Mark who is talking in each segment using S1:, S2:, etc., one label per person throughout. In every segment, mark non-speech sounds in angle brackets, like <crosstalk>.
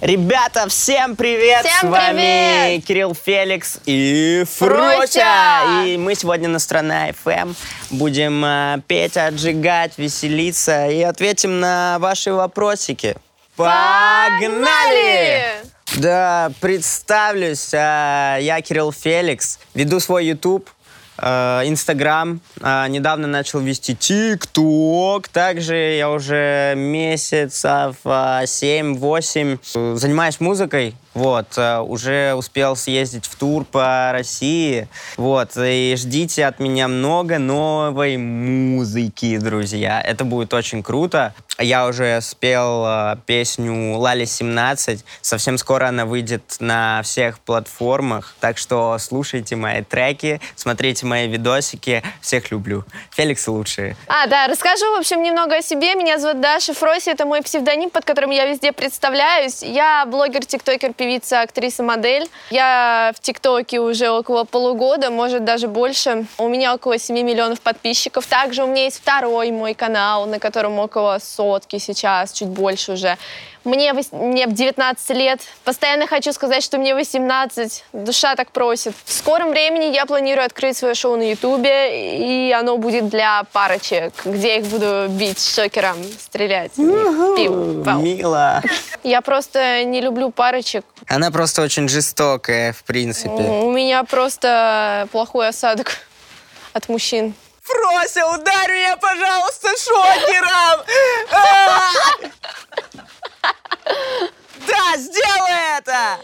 S1: Ребята, всем привет!
S2: Всем
S1: С вами
S2: привет!
S1: Кирилл Феликс и Фрутя. И мы сегодня на Страна FM будем э, петь, отжигать, веселиться и ответим на ваши вопросики. Погнали! Да, представлюсь, э, я Кирилл Феликс, веду свой YouTube, Инстаграм, э, недавно начал вести ТикТок, также я уже месяцев э, 7-8 э, занимаюсь музыкой, вот, э, уже успел съездить в тур по России, вот, и ждите от меня много новой музыки, друзья, это будет очень круто. Я уже спел э, песню «Лали 17», совсем скоро она выйдет на всех платформах, так что слушайте мои треки, смотрите мои видосики, всех люблю. Феликс лучшие.
S2: А, да, расскажу, в общем, немного о себе. Меня зовут Даша Фроси, это мой псевдоним, под которым я везде представляюсь. Я блогер, тиктокер, певица, актриса, модель. Я в тиктоке уже около полугода, может даже больше. У меня около 7 миллионов подписчиков. Также у меня есть второй мой канал, на котором около сотки сейчас, чуть больше уже. Мне, мне 19 лет. Постоянно хочу сказать, что мне 18. Душа так просит. В скором времени я планирую открыть свое шоу на Ютубе, и оно будет для парочек, где я их буду бить шокером, стрелять. и пиу, пау.
S1: Мила.
S2: Я просто не люблю парочек.
S1: Она просто очень жестокая, в принципе.
S2: У меня просто плохой осадок от мужчин.
S1: Фрося, ударь меня, пожалуйста, шокером! Да, сделай это!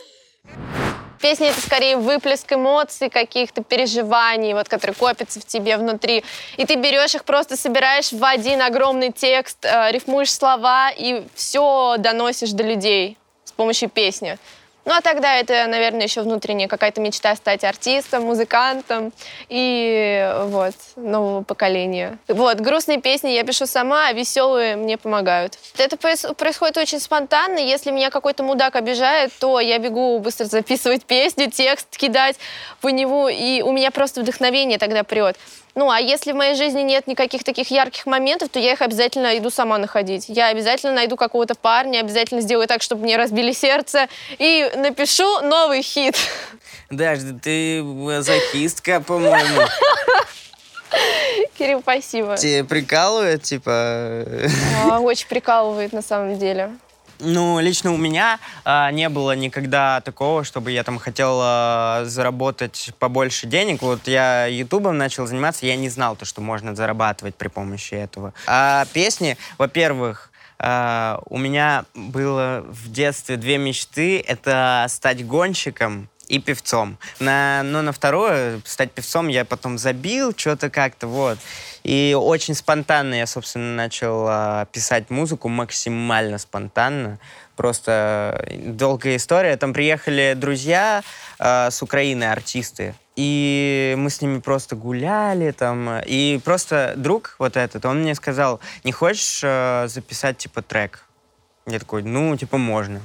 S2: Песня — это скорее выплеск эмоций, каких-то переживаний, вот, которые копятся в тебе внутри. И ты берешь их, просто собираешь в один огромный текст, э, рифмуешь слова и все доносишь до людей с помощью песни. Ну, а тогда это, наверное, еще внутренняя какая-то мечта стать артистом, музыкантом и вот, нового поколения. Вот, грустные песни я пишу сама, а веселые мне помогают. Это проис- происходит очень спонтанно. Если меня какой-то мудак обижает, то я бегу быстро записывать песню, текст кидать по нему, и у меня просто вдохновение тогда прет. Ну, а если в моей жизни нет никаких таких ярких моментов, то я их обязательно иду сама находить. Я обязательно найду какого-то парня, обязательно сделаю так, чтобы мне разбили сердце, и напишу новый хит.
S1: Даш, да ты мазохистка, по-моему.
S2: Кирилл, спасибо.
S1: Тебе прикалывает, типа...
S2: А, Очень прикалывает на самом деле.
S1: Ну, лично у меня а, не было никогда такого, чтобы я там хотел а, заработать побольше денег. Вот я ютубом начал заниматься, я не знал то, что можно зарабатывать при помощи этого. А песни, во-первых, а, у меня было в детстве две мечты. Это стать гонщиком и певцом. На, но на второе, стать певцом, я потом забил что-то как-то, вот. И очень спонтанно я, собственно, начал а, писать музыку, максимально спонтанно. Просто долгая история. Там приехали друзья а, с Украины, артисты. И мы с ними просто гуляли там. И просто друг вот этот, он мне сказал, не хочешь а, записать, типа, трек? Я такой, ну, типа, можно.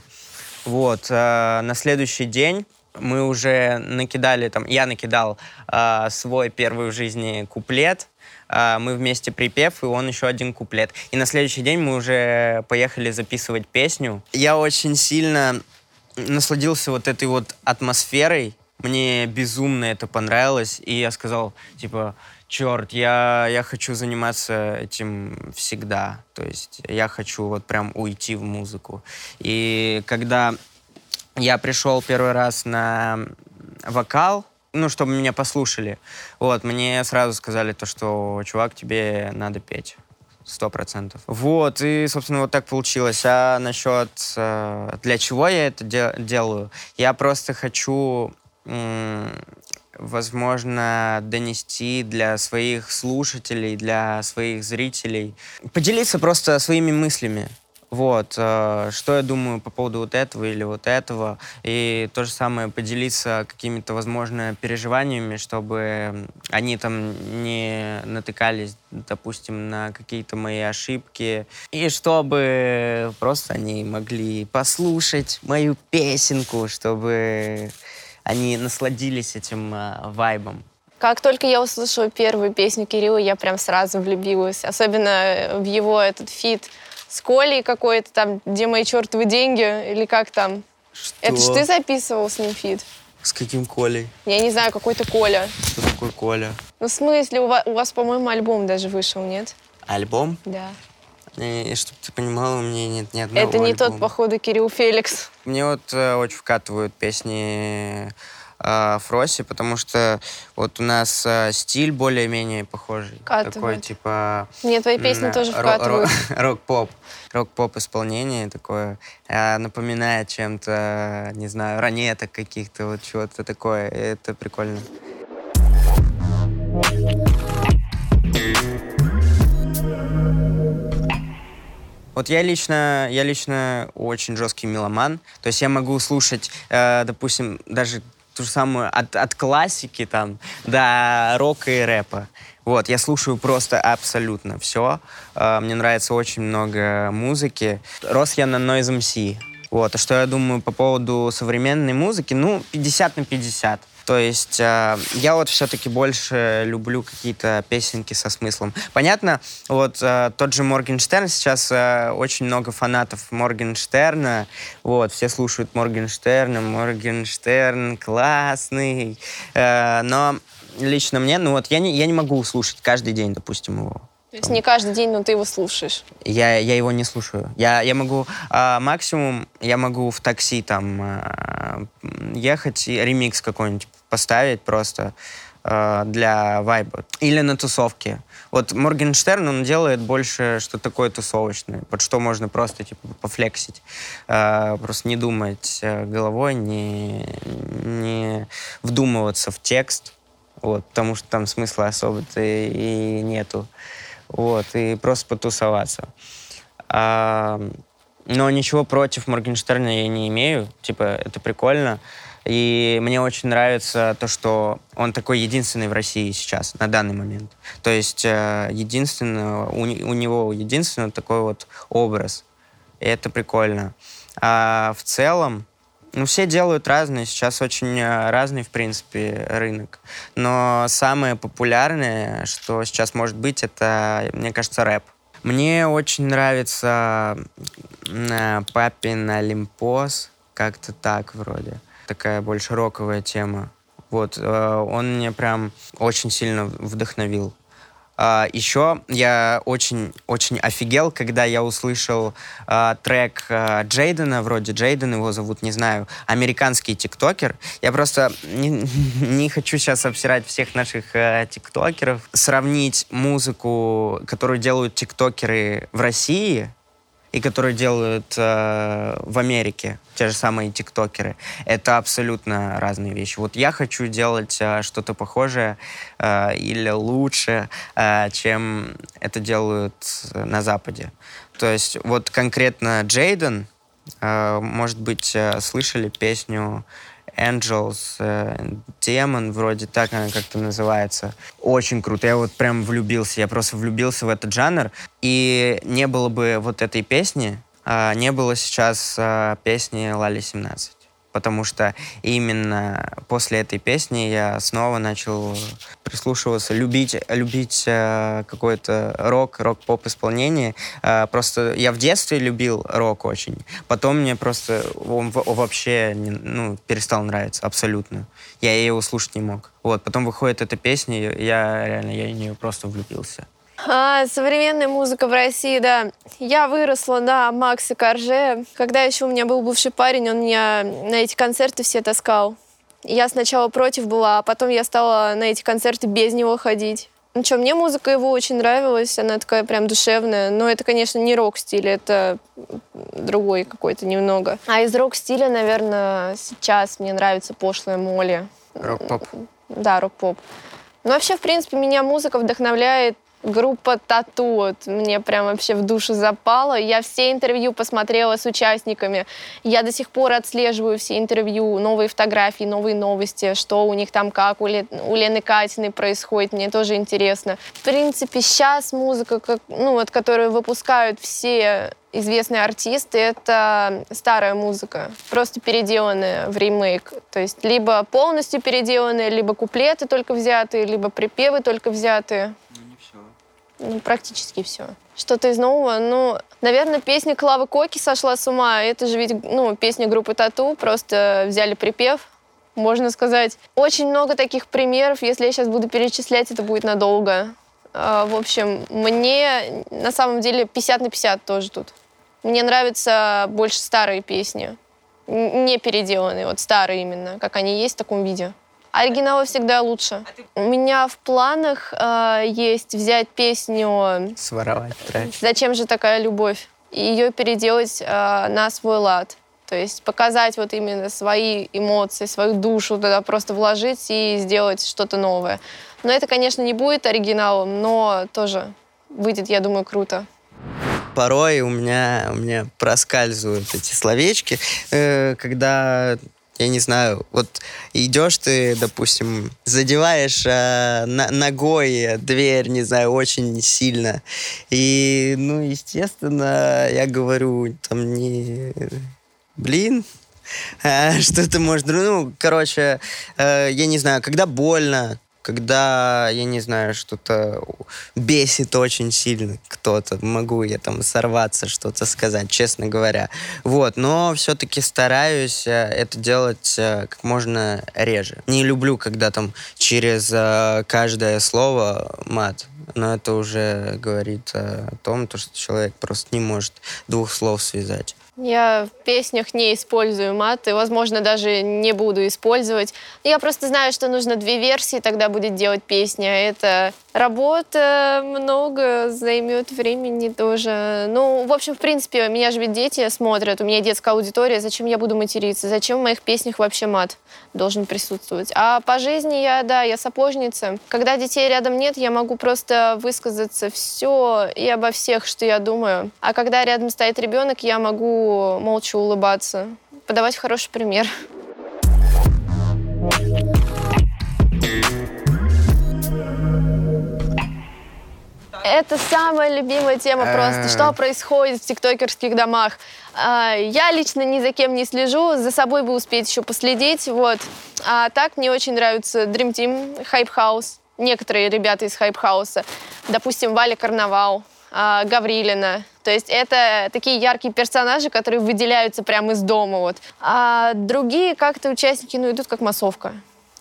S1: Вот, а, на следующий день мы уже накидали там, я накидал а, свой первый в жизни куплет, мы вместе припев, и он еще один куплет. И на следующий день мы уже поехали записывать песню. Я очень сильно насладился вот этой вот атмосферой, мне безумно это понравилось, и я сказал, типа, черт, я, я хочу заниматься этим всегда. То есть я хочу вот прям уйти в музыку. И когда я пришел первый раз на вокал, ну, чтобы меня послушали, вот, мне сразу сказали то, что, чувак, тебе надо петь. Сто процентов. Вот, и, собственно, вот так получилось. А насчет, э, для чего я это де- делаю? Я просто хочу, возможно, донести для своих слушателей, для своих зрителей, поделиться просто своими мыслями. Вот, э, что я думаю по поводу вот этого или вот этого. И то же самое поделиться какими-то, возможно, переживаниями, чтобы они там не натыкались, допустим, на какие-то мои ошибки. И чтобы просто они могли послушать мою песенку, чтобы они насладились этим э, вайбом.
S2: Как только я услышала первую песню Кирилла, я прям сразу влюбилась. Особенно в его этот feat с Колей какой-то там, где мои чертовы деньги, или как там?
S1: Что?
S2: Это ж ты записывал с ним feat?
S1: С каким Колей?
S2: Я не знаю, какой-то Коля.
S1: Кто такой Коля?
S2: Ну, в смысле, у вас, у вас, по-моему, альбом даже вышел, нет?
S1: Альбом?
S2: Да.
S1: И, чтобы ты понимала, у меня нет ни одного
S2: Это не тот,
S1: альбома.
S2: походу, Кирилл Феликс.
S1: Мне вот э, очень вкатывают песни э, Фроси, потому что вот у нас э, стиль более-менее похожий. Такой,
S2: Вкатывает.
S1: типа...
S2: Мне твои песни
S1: м,
S2: тоже вкатывают.
S1: ро- <laughs> Рок-поп. Рок-поп исполнение такое. э, напоминает чем-то, не знаю, ранеток каких-то, вот чего-то такое. И Это прикольно. Вот я лично, я лично очень жесткий меломан. То есть я могу слушать, э, допустим, даже ту же самую от, от классики там до рока и рэпа. Вот, я слушаю просто абсолютно все. мне нравится очень много музыки. Рос я на Noise MC. Вот, а что я думаю по поводу современной музыки? Ну, 50 на 50. То есть э, я вот все-таки больше люблю какие-то песенки со смыслом. Понятно, вот э, тот же Моргенштерн, сейчас э, очень много фанатов Моргенштерна, вот, все слушают Моргенштерна, Моргенштерн классный, Э, но лично мне, ну вот я не, я не могу слушать каждый день, допустим, его.
S2: То есть не каждый день, но ты его слушаешь.
S1: Я, я его не слушаю. Я, я могу а, максимум, я могу в такси там а, ехать и ремикс какой-нибудь поставить просто а, для вайба. Или на тусовке. Вот Моргенштерн, он делает больше что такое тусовочное, под что можно просто типа пофлексить. А, просто не думать э, головой, не, не вдумываться в текст. Вот, потому что там смысла особо-то и нету. Вот, и просто потусоваться. А, но ничего против Моргенштерна я не имею. Типа, это прикольно. И мне очень нравится то, что он такой единственный в России сейчас, на данный момент. То есть э, единственный, у, у него единственный такой вот образ. И это прикольно. А в целом, ну, все делают разные. Сейчас очень э, разный, в принципе, рынок. Но самое популярное, что сейчас может быть, это, мне кажется, рэп. Мне очень нравится м, Папин Олимпос, как-то так вроде. Такая больше роковая тема. Вот, э, он мне прям очень сильно вдохновил. А, еще я очень, очень офигел, когда я услышал а, трек а, Джейдена, вроде Джейден его зовут, не знаю, американский тиктокер. Я просто не, <laughs> не хочу сейчас обсирать всех наших э, тиктокеров. Сравнить музыку, которую делают тиктокеры в России, и которые делают э, в Америке, те же самые тиктокеры, это абсолютно разные вещи. Вот я хочу делать э, что-то похожее э, или лучше, э, чем это делают на Западе. То есть вот конкретно Джейден, э, может быть, э, слышали песню Angels, э, Демон, вроде так она как-то называется. Очень круто. Я вот прям влюбился. Я просто влюбился в этот жанр. И не было бы вот этой песни, а, не было сейчас а, песни Лали 17. Потому что именно после этой песни я снова начал прислушиваться, любить, любить э, какой-то рок, рок-поп исполнение. Э, просто я в детстве любил рок очень. Потом мне просто он вообще не- ну, перестал нравиться абсолютно. Я его слушать не мог. Вот, потом выходит эта песня, я реально, я в нее просто влюбился.
S2: А, современная музыка в России, да. Я выросла на Максе Корже. Когда еще у меня был бывший парень, он меня на эти концерты все таскал. Я сначала против была, а потом я стала на эти концерты без него ходить. Ну что, мне музыка его очень нравилась, она такая прям душевная. Но это, конечно, не рок-стиль, это другой какой-то немного. А из рок-стиля, наверное, сейчас мне нравится пошлая Молли.
S1: Рок-поп.
S2: Да, рок-поп. Ну, вообще, в принципе, меня музыка вдохновляет группа Тату. Вот мне прям вообще в душу запала. Я все интервью посмотрела с участниками. Я до сих пор отслеживаю все интервью, новые фотографии, новые новости, что у них там как, у, Ле- у Лены Катиной происходит. Мне тоже интересно. В принципе, сейчас музыка, как, ну, вот, которую выпускают все известные артисты, это старая музыка, просто переделанная в ремейк. То есть либо полностью переделанная, либо куплеты только взятые, либо припевы только взятые. Ну, практически все. Что-то из нового? Ну, наверное, песня Клавы Коки «Сошла с ума». Это же ведь, ну, песня группы Тату. Просто взяли припев, можно сказать. Очень много таких примеров. Если я сейчас буду перечислять, это будет надолго. А, в общем, мне на самом деле 50 на 50 тоже тут. Мне нравятся больше старые песни. Не переделанные, вот старые именно, как они есть в таком виде. Оригиналы всегда лучше. У меня в планах э, есть взять песню
S1: Своровать трек.
S2: «Зачем же такая любовь?» и ее переделать э, на свой лад. То есть показать вот именно свои эмоции, свою душу туда просто вложить и сделать что-то новое. Но это, конечно, не будет оригиналом, но тоже выйдет, я думаю, круто
S1: порой у меня, у меня проскальзывают эти словечки, э, когда я не знаю, вот идешь ты, допустим, задеваешь э, на, ногой дверь, не знаю, очень сильно. И, ну, естественно, я говорю, там не... Блин, а, что-то может... Ну, короче, э, я не знаю, когда больно, когда, я не знаю, что-то бесит очень сильно кто-то, могу я там сорваться, что-то сказать, честно говоря. Вот, но все-таки стараюсь э, это делать э, как можно реже. Не люблю, когда там через э, каждое слово мат, но это уже говорит о том, что человек просто не может двух слов связать.
S2: Я в песнях не использую мат, и, возможно, даже не буду использовать. Я просто знаю, что нужно две версии, тогда будет делать песня. Это Работа много займет времени тоже. Ну, в общем, в принципе, меня же ведь дети смотрят, у меня детская аудитория, зачем я буду материться? Зачем в моих песнях вообще мат должен присутствовать? А по жизни я, да, я сапожница. Когда детей рядом нет, я могу просто высказаться все и обо всех, что я думаю. А когда рядом стоит ребенок, я могу молча улыбаться, подавать хороший пример. Это самая любимая тема просто. Что а. происходит в тиктокерских домах? А, я лично ни за кем не слежу, за собой бы успеть еще последить. Вот. А так мне очень нравится Dream Team, Hype House. Некоторые ребята из Hype House. Допустим, Валя Карнавал, а, Гаврилина. То есть это такие яркие персонажи, которые выделяются прямо из дома. Вот. А другие как-то участники ну, идут как массовка.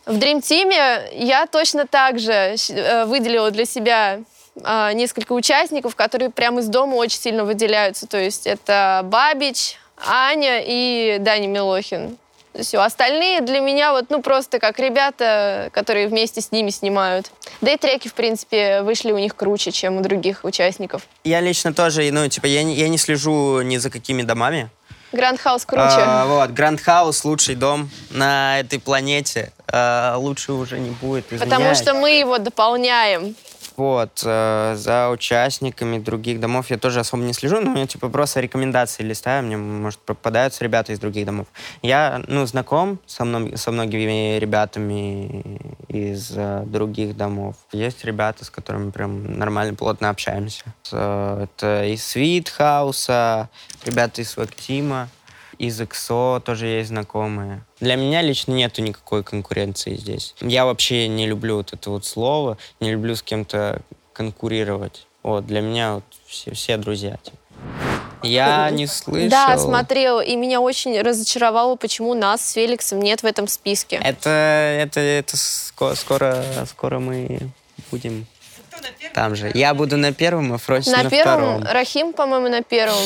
S2: В Dream Team я точно так же э, выделила для себя а, несколько участников, которые прямо из дома очень сильно выделяются. То есть это Бабич, Аня и Даня Милохин. Все, остальные для меня вот, ну, просто как ребята, которые вместе с ними снимают. Да и треки, в принципе, вышли у них круче, чем у других участников.
S1: Я лично тоже, ну, типа, я не, я не слежу ни за какими домами.
S2: Гранд Хаус круче.
S1: А, вот, Гранд Хаус лучший дом на этой планете. А, лучше уже не будет. Извиняюсь.
S2: Потому что мы его дополняем.
S1: Вот, э, за участниками других домов я тоже особо не слежу, но я типа просто рекомендации листаю, мне, может, попадаются ребята из других домов. Я, ну, знаком со, мно со многими ребятами из э, других домов. Есть ребята, с которыми прям нормально, плотно общаемся. Э, это из Свит Хауса, ребята из Свактима из XO тоже есть знакомые. Для меня лично нету никакой конкуренции здесь. Я вообще не люблю вот это вот слово, не люблю с кем-то конкурировать. Вот, для меня вот все, все друзья. Типа. Я не слышал.
S2: Да, смотрел, и меня очень разочаровало, почему нас с Феликсом нет в этом списке.
S1: Это, это, это скоро, скоро мы будем там же. Я буду на первом, а Фрости на,
S2: на первом.
S1: втором.
S2: Рахим, по-моему, на первом.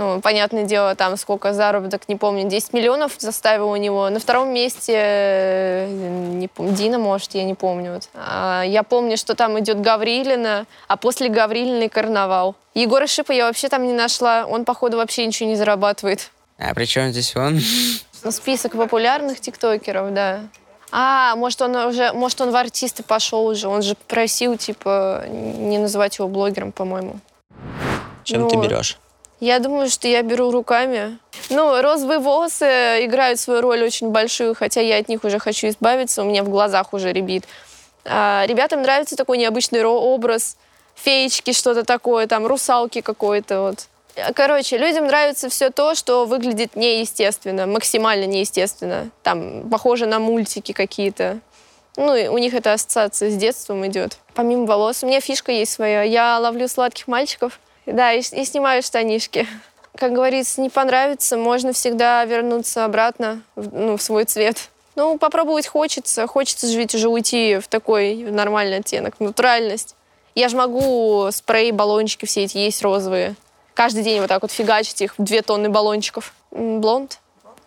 S2: Ну, понятное дело, там сколько заработок, не помню, 10 миллионов заставил у него. На втором месте, э, не помню, Дина, может, я не помню. Вот. А, я помню, что там идет Гаврилина, а после Гаврилины карнавал. Егора Шипа я вообще там не нашла. Он, походу, вообще ничего не зарабатывает.
S1: А при чем здесь он? <laughs>
S2: Ну, список популярных тиктокеров, да. А, может, он уже, может, он в артисты пошел уже. Он же просил, типа, не называть его блогером, по-моему.
S1: Чем ну, ты берешь?
S2: Я думаю, что я беру руками. Ну, розовые волосы играют свою роль очень большую, хотя я от них уже хочу избавиться, у меня в глазах уже ребит. А, ребятам нравится такой необычный образ, феечки, что-то такое, там, русалки какой-то вот. Короче, людям нравится все то, что выглядит неестественно, максимально неестественно. Там, похоже на мультики какие-то. Ну, и у них эта ассоциация с детством идет. Помимо волос, у меня фишка есть своя. Я ловлю сладких мальчиков, да, и, и снимаю штанишки. Как говорится, не понравится, можно всегда вернуться обратно в, ну, в свой цвет. Ну, попробовать хочется. Хочется же ведь уже уйти в такой нормальный оттенок, в натуральность. Я же могу спрей, баллончики все эти есть розовые. Каждый день вот так вот фигачить их две тонны баллончиков. Блонд.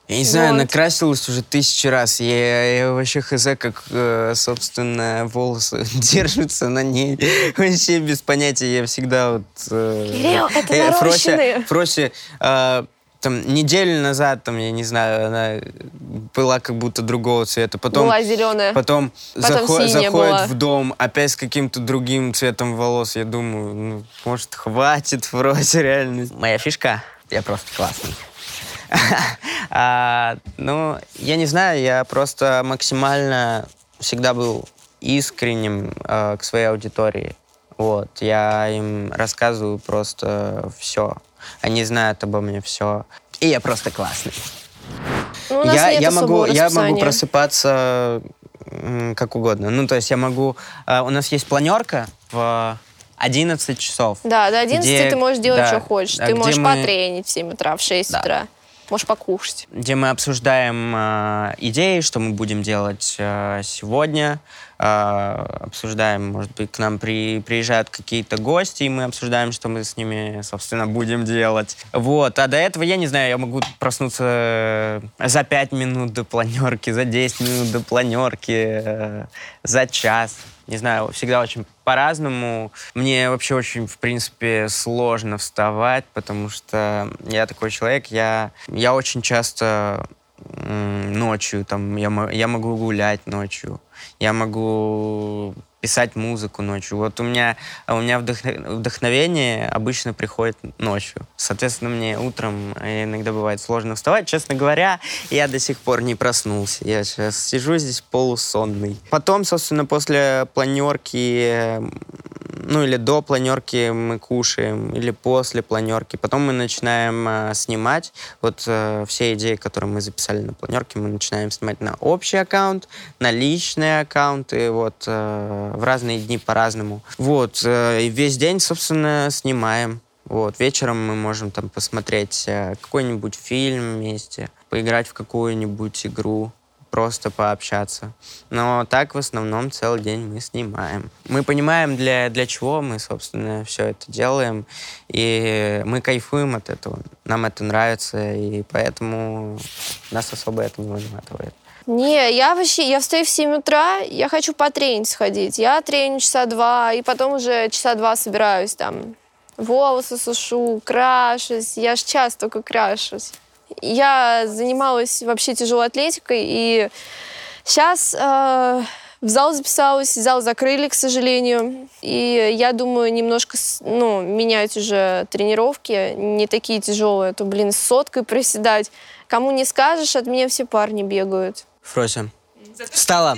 S1: Я не знаю,
S2: Вот.
S1: накрасилась уже тысячи раз. Я, я вообще хз, как, э, собственно, волосы <laughs> держатся на ней. Вообще без понятия. Я всегда вот... э,
S2: Кирилл, это
S1: э,
S2: нарощенные.
S1: Фрося, Фрося, э, там, неделю назад, там, я не знаю, она была как будто другого цвета. Потом,
S2: Была зеленая.
S1: потом,
S2: Потом
S1: захо-
S2: синяя
S1: заходит
S2: была.
S1: в дом опять с каким-то другим цветом волос. Я думаю, ну, может, хватит <laughs> Фрося, реально. Моя фишка, я просто классный. <laughs> А, ну, я не знаю, я просто максимально всегда был искренним э, к своей аудитории. Вот, я им рассказываю просто все. Они знают обо мне все. И я просто классный.
S2: Ну,
S1: я, я могу, я могу просыпаться как угодно. Ну, то есть я могу... э, у нас есть планерка в 11 часов.
S2: Да, до 11
S1: где-
S2: ты можешь делать,
S1: да,
S2: что хочешь.
S1: а
S2: ты можешь
S1: мы-
S2: потренить в 7 утра, в 6
S1: Да.
S2: утра. Можешь покушать.
S1: где мы обсуждаем э, идеи, что мы будем делать э, сегодня. Э, обсуждаем, может быть, к нам при, приезжают какие-то гости, и мы обсуждаем, что мы с ними, собственно, будем делать. Вот. А до этого, я не знаю, я могу проснуться э, за 5 минут до планерки, за 10 минут до планерки, э, за час. Не знаю, всегда очень по-разному. Мне вообще очень, в принципе, сложно вставать, потому что я такой человек, я, я очень часто ночью, там, я, я могу гулять ночью, я могу писать музыку ночью. Вот у меня, у меня вдохно- вдохновение обычно приходит ночью. Соответственно, мне утром иногда бывает сложно вставать. Честно говоря, я до сих пор не проснулся. Я сейчас сижу здесь полусонный. Потом, собственно, после планерки, ну или до планерки мы кушаем, или после планерки. Потом мы начинаем э, снимать. Вот э, все идеи, которые мы записали на планерке, мы начинаем снимать на общий аккаунт, на личные аккаунты, вот э, в разные дни по-разному. Вот, э, и весь день, собственно, снимаем. Вот, вечером мы можем там посмотреть э, какой-нибудь фильм вместе, поиграть в какую-нибудь игру, просто пообщаться. Но так в основном целый день мы снимаем. Мы понимаем, для, для чего мы, собственно, все это делаем, и мы кайфуем от этого. Нам это нравится, и поэтому нас особо это не выматывает.
S2: Не, я вообще, я встаю в 7 утра, я хочу потренить сходить. Я треню часа два, и потом уже часа два собираюсь там. Волосы сушу, крашусь. Я ж час только крашусь. Я занималась вообще тяжелой атлетикой, и сейчас в зал записалась, зал закрыли, к сожалению. И я думаю немножко ну, менять уже тренировки, не такие тяжелые, а то, блин, с соткой приседать. Кому не скажешь, от меня все парни бегают.
S1: Фрося, встала,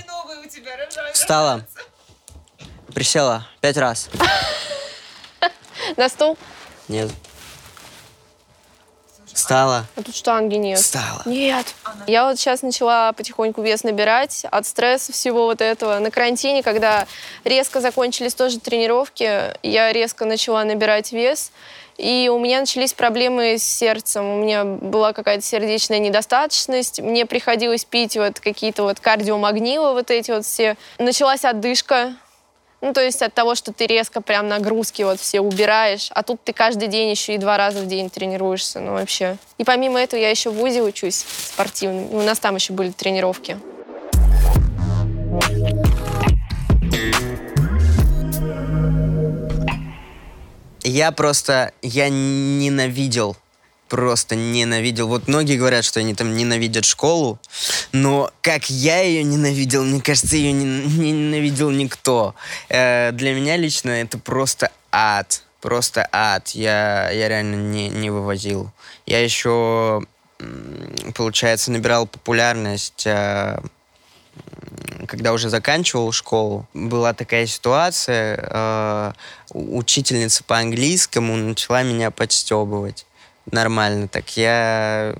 S1: встала, присела пять раз.
S2: На стол?
S1: Нет. Встала,
S2: А тут штанги нет.
S1: встала.
S2: Нет. Я вот сейчас начала потихоньку вес набирать от стресса всего вот этого. На карантине, когда резко закончились тоже тренировки, я резко начала набирать вес. И у меня начались проблемы с сердцем. У меня была какая-то сердечная недостаточность. Мне приходилось пить вот какие-то вот кардиомагнилы вот эти вот все. Началась отдышка. Ну, то есть от того, что ты резко прям нагрузки вот все убираешь, а тут ты каждый день еще и два раза в день тренируешься, ну вообще. И помимо этого я еще в ВУЗе учусь спортивным. У нас там еще были тренировки.
S1: Я просто, я ненавидел, просто ненавидел. Вот многие говорят, что они там ненавидят школу, но как я ее ненавидел, мне кажется, ее не, не ненавидел никто. Э, для меня лично это просто ад, просто ад. Я, я реально не, не вывозил. Я еще, получается, набирал популярность э, когда уже заканчивал школу, была такая ситуация, э, учительница по английскому начала меня подстебывать. Нормально так. Я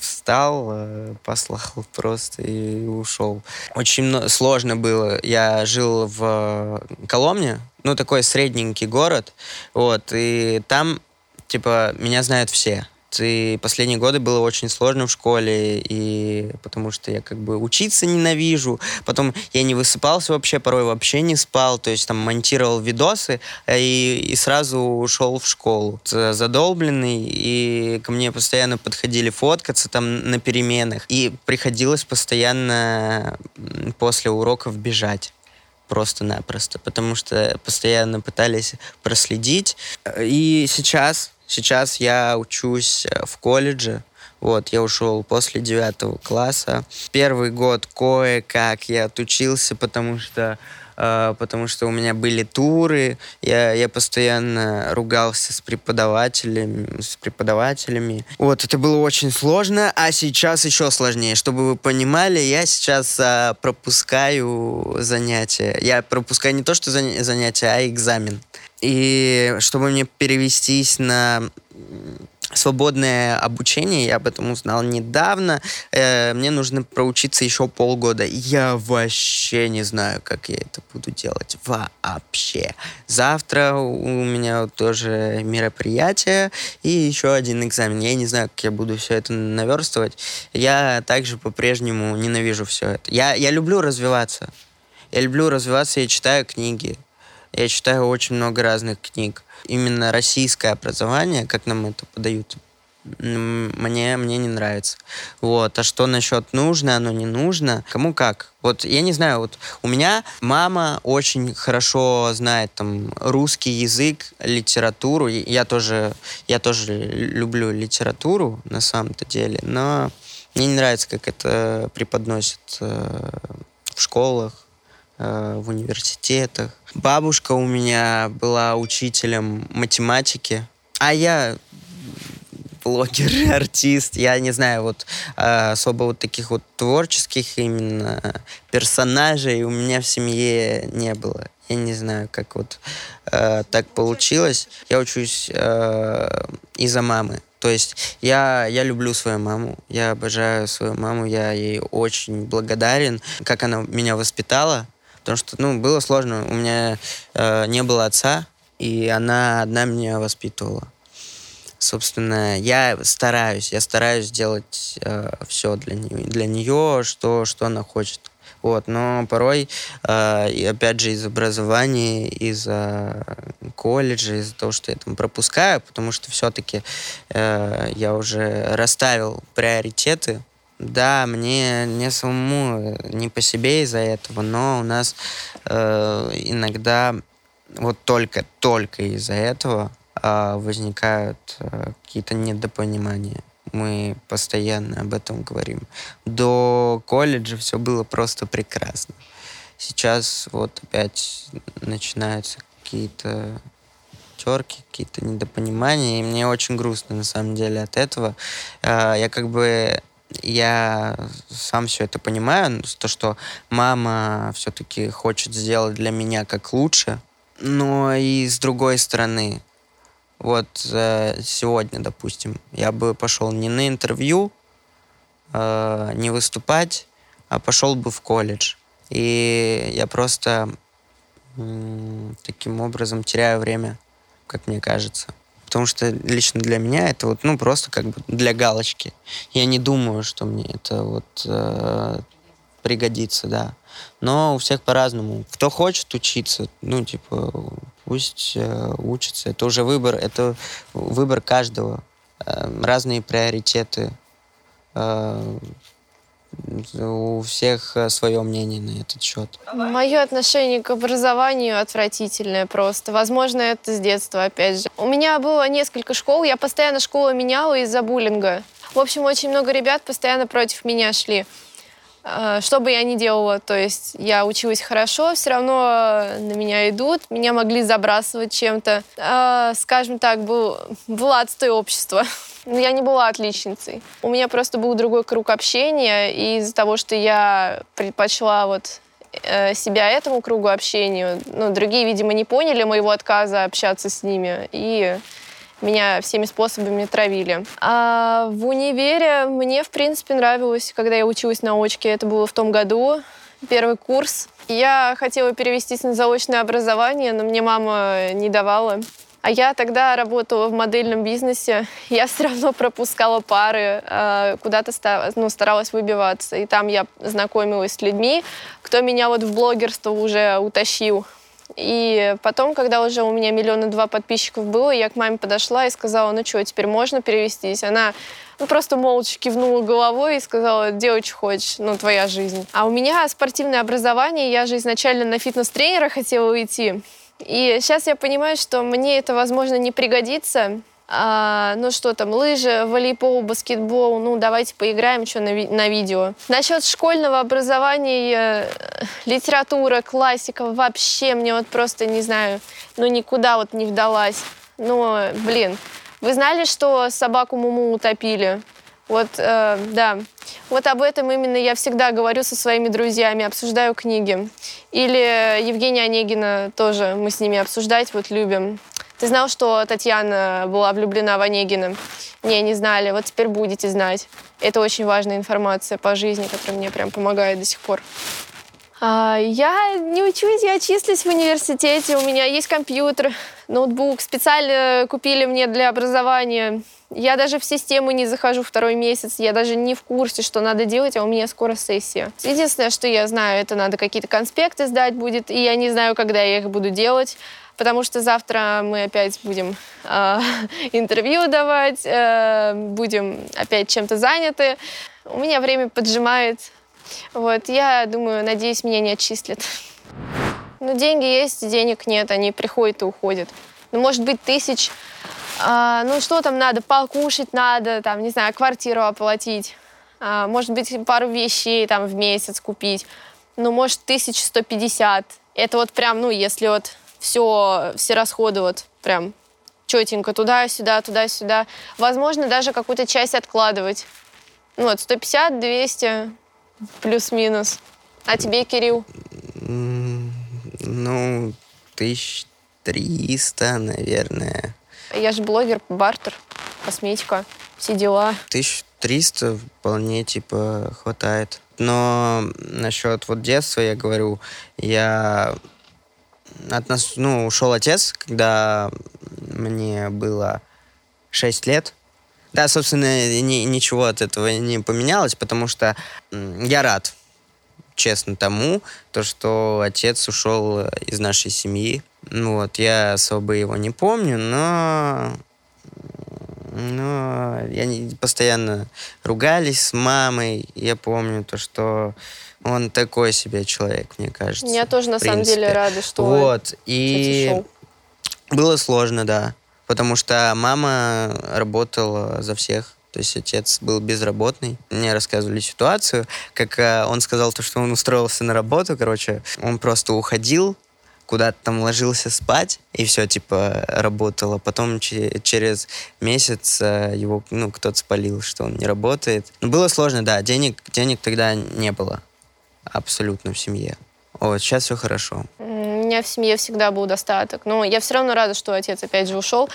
S1: встал, э, послал просто и ушел. Очень сложно было. Я жил в Коломне, ну, такой средненький город, вот, и там, типа, меня знают все. И последние годы было очень сложно в школе, и потому что я как бы учиться ненавижу. Потом я не высыпался вообще, порой вообще не спал. То есть там монтировал видосы э, и, и сразу ушел в школу. Задолбленный, и ко мне постоянно подходили фоткаться там на переменах. И приходилось постоянно после уроков бежать просто-напросто, потому что постоянно пытались проследить. И сейчас Сейчас я учусь э, в колледже. Вот, я ушел после девятого класса. Первый год кое-как я отучился, потому что Uh, потому что у меня были туры, я, я постоянно ругался с преподавателями, с преподавателями. Вот, это было очень сложно, а сейчас еще сложнее. Чтобы вы понимали, я сейчас uh, пропускаю занятия. Я пропускаю не то, что занятия, а экзамен. И чтобы мне перевестись на свободное обучение, я об этом узнал недавно. Э, мне нужно проучиться еще полгода. Я вообще не знаю, как я это буду делать. Вообще. Завтра у меня тоже мероприятие и еще один экзамен. Я не знаю, как я буду все это наверстывать. Я также по-прежнему ненавижу все это. Я, я люблю развиваться. Я люблю развиваться, я читаю книги. Я читаю очень много разных книг. Именно российское образование, как нам это подают, мне, мне не нравится. Вот. А что насчет нужно, оно не нужно, кому как. Вот я не знаю, вот у меня мама очень хорошо знает там русский язык, литературу. Я тоже, я тоже люблю литературу на самом-то деле, но мне не нравится, как это преподносят э, в школах, в университетах. Бабушка у меня была учителем математики, а я блогер, <laughs> артист, я не знаю, вот э, особо вот таких вот творческих именно персонажей у меня в семье не было. Я не знаю, как вот э, так получилось. Я учусь э, из-за мамы. То есть я, я люблю свою маму, я обожаю свою маму, я ей очень благодарен, как она меня воспитала, потому что, ну, было сложно. У меня э, не было отца, и она одна меня воспитывала. Собственно, я стараюсь, я стараюсь сделать э, все для нее, для нее, что, что она хочет. Вот, но порой, э, и опять же, из образования, из-за колледжа, из-за того, что я там пропускаю, потому что все-таки э, я уже расставил приоритеты, да, мне не самому, не по себе из-за этого, но у нас э, иногда вот только, только из-за этого э, возникают э, какие-то недопонимания. Мы постоянно об этом говорим. До колледжа все было просто прекрасно. Сейчас вот опять начинаются какие-то терки, какие-то недопонимания, и мне очень грустно на самом деле от этого. Э, я как бы я сам все это понимаю, то, что мама все-таки хочет сделать для меня как лучше, но и с другой стороны, вот э, сегодня, допустим, я бы пошел не на интервью, э, не выступать, а пошел бы в колледж. И я просто таким образом теряю время, как мне кажется потому что лично для меня это вот, ну, просто как бы для галочки. Я не думаю, что мне это вот э, пригодится, да. Но у всех по-разному. Кто хочет учиться, ну, типа, пусть э, учится. Это уже выбор, это выбор каждого. Э, разные приоритеты. Э, у всех э, свое мнение на этот счет.
S2: Мое отношение к образованию отвратительное просто. Возможно, это с детства, опять же. У меня было несколько школ, я постоянно школу меняла из-за буллинга. В общем, очень много ребят постоянно против меня шли. Э, что бы я ни делала, то есть я училась хорошо, все равно на меня идут, меня могли забрасывать чем-то. Э, скажем так, был, было отстой общества. Но <laughs> я не была отличницей. У меня просто был другой круг общения, и из-за того, что я предпочла вот э, себя этому кругу общения, ну, другие, видимо, не поняли моего отказа общаться с ними, и меня всеми способами травили. А в универе мне, в принципе, нравилось, когда я училась на очке. Это было в том году, первый курс. Я хотела перевестись на заочное образование, но мне мама не давала. А я тогда работала в модельном бизнесе. <laughs> Я все равно пропускала пары, а, куда-то ну, старалась выбиваться. И там я знакомилась с людьми, кто меня вот в блогерство уже утащил. И потом, когда уже у меня миллиона два подписчиков было, я к маме подошла и сказала, ну что, теперь можно перевестись? Она ну, просто молча кивнула головой и сказала, делай, что хочешь, ну, твоя жизнь. А у меня спортивное образование, я же изначально на фитнес-тренера хотела уйти. И сейчас я понимаю, что мне это, возможно, не пригодится. А, ну что там, лыжи, волейбол, баскетбол, ну давайте поиграем что на, ви- на видео. Насчет школьного образования, э, литература, классика, вообще мне вот просто, не знаю, ну никуда вот не вдалась. Ну, блин, вы знали, что собаку Муму утопили? Вот, э, да. Вот об этом именно я всегда говорю со своими друзьями, обсуждаю книги. Или Евгения Онегина тоже мы с ними обсуждать вот любим. Ты знал, что Татьяна была влюблена в Онегина? Не, не знали. Вот теперь будете знать. Это очень важная информация по жизни, которая мне прям помогает до сих пор. А, я не учусь, я числюсь в университете. У меня есть компьютер, ноутбук. Специально купили мне для образования. Я даже в систему не захожу второй месяц. Я даже не в курсе, что надо делать, а у меня скоро сессия. Единственное, что я знаю, это надо какие-то конспекты сдать будет, и я не знаю, когда я их буду делать потому что завтра мы опять будем э, <laughs> интервью давать, э, будем опять чем-то заняты. У меня время поджимает, вот, я думаю, надеюсь, меня не отчислят. Ну, деньги есть, денег нет, они приходят и уходят. Ну, может быть, тысяч. А, ну, что там надо? Покушать надо, там, не знаю, квартиру оплатить. А, может быть, пару вещей там в месяц купить. Ну, может, тысяч сто пятьдесят. Это вот прям, ну, если вот все, все расходы вот прям четенько туда-сюда, туда-сюда. Возможно, даже какую-то часть откладывать. Ну, вот, 150, 200, Плюс-минус. А тебе, Кирилл?
S1: Ну, тысяч триста, наверное.
S2: Я же блогер, бартер, косметика, все дела.
S1: Тысяч триста вполне, типа, хватает. Но насчет вот детства, я говорю, я от нас, ну, ушел отец, когда мне было 6 лет. Да, собственно, ни, ничего от этого не поменялось, потому что я рад, честно, тому, то, что отец ушел из нашей семьи. Ну вот, я особо его не помню, но но я не, постоянно ругались с мамой. Я помню то, что он такой себе человек, мне кажется.
S2: Я тоже на самом деле рада, что
S1: вот и было сложно, да потому что мама работала за всех. То есть отец был безработный. Мне рассказывали ситуацию, как э, он сказал то, что он устроился на работу, короче, он просто уходил, куда-то там ложился спать, и все, типа, работало. Потом через месяц э, его, ну, кто-то спалил, что он не работает. Но было сложно, да, денег, денег тогда не было абсолютно в семье. Вот, сейчас все хорошо.
S2: У меня в семье всегда был достаток. Но я все равно рада, что отец опять же ушел.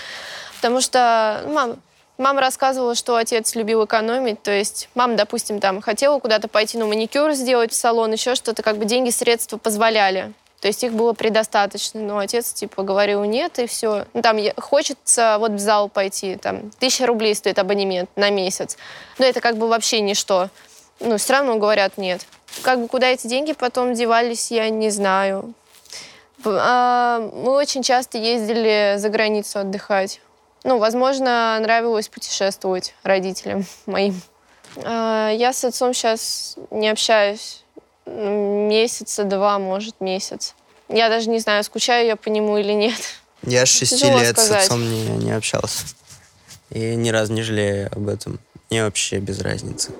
S2: Потому что ну, мама, мама рассказывала, что отец любил экономить. То есть мама, допустим, там хотела куда-то пойти на маникюр сделать в салон, еще что-то. Как бы деньги, средства позволяли. То есть их было предостаточно, но отец типа говорил нет и все. Ну, там хочется вот в зал пойти, там тысяча рублей стоит абонемент на месяц, но это как бы вообще ничто. Ну все равно говорят нет. Как бы куда эти деньги потом девались, я не знаю. А, мы очень часто ездили за границу отдыхать. Ну, возможно, нравилось путешествовать родителям моим. А, я с отцом сейчас не общаюсь. Месяца два, может, месяц. Я даже не знаю, скучаю я по нему или нет.
S1: Я с шести Тяжело лет сказать. с отцом не, не общался. И ни разу не жалею об этом. Мне вообще без разницы.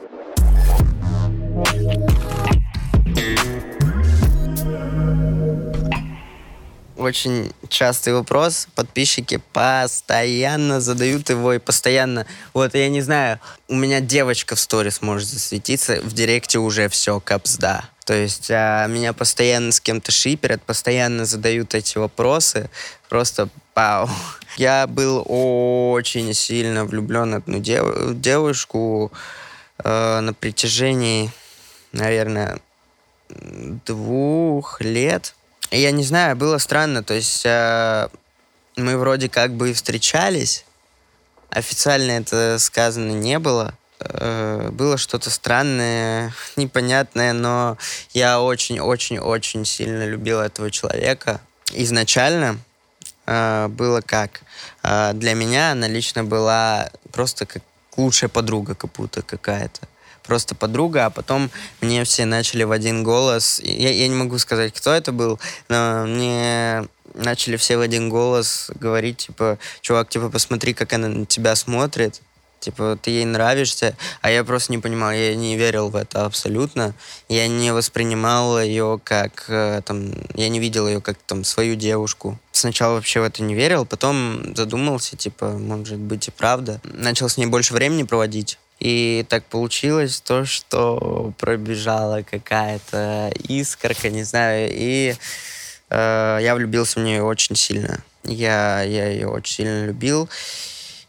S1: Очень частый вопрос. Подписчики постоянно задают его и постоянно... Вот я не знаю, у меня девочка в сторис может засветиться, в директе уже все, капсда. То есть а, меня постоянно с кем-то шиперят, постоянно задают эти вопросы. Просто пау. <laughs> Я был очень сильно влюблен в одну дев девушку э, на протяжении, наверное, двух лет. Я не знаю, было странно. То есть э, мы вроде как бы встречались. Официально это сказано не было. Э, было что-то странное, <laughs> непонятное, но я очень-очень-очень сильно любил этого человека. Изначально э, было как? Э, для меня она лично была просто как лучшая подруга, как будто какая-то просто подруга, а потом мне все начали в один голос. Я, я не могу сказать, кто это был, но мне начали все в один голос говорить, типа, чувак, типа, посмотри, как она на тебя смотрит типа, ты ей нравишься, а я просто не понимал, я не верил в это абсолютно, я не воспринимал ее как, э, там, я не видел ее как, там, свою девушку. Сначала вообще в это не верил, потом задумался, типа, может быть и правда. Начал с ней больше времени проводить, и так получилось то, что пробежала какая-то искорка, не знаю, и э, я влюбился в нее очень сильно. Я, я ее очень сильно любил.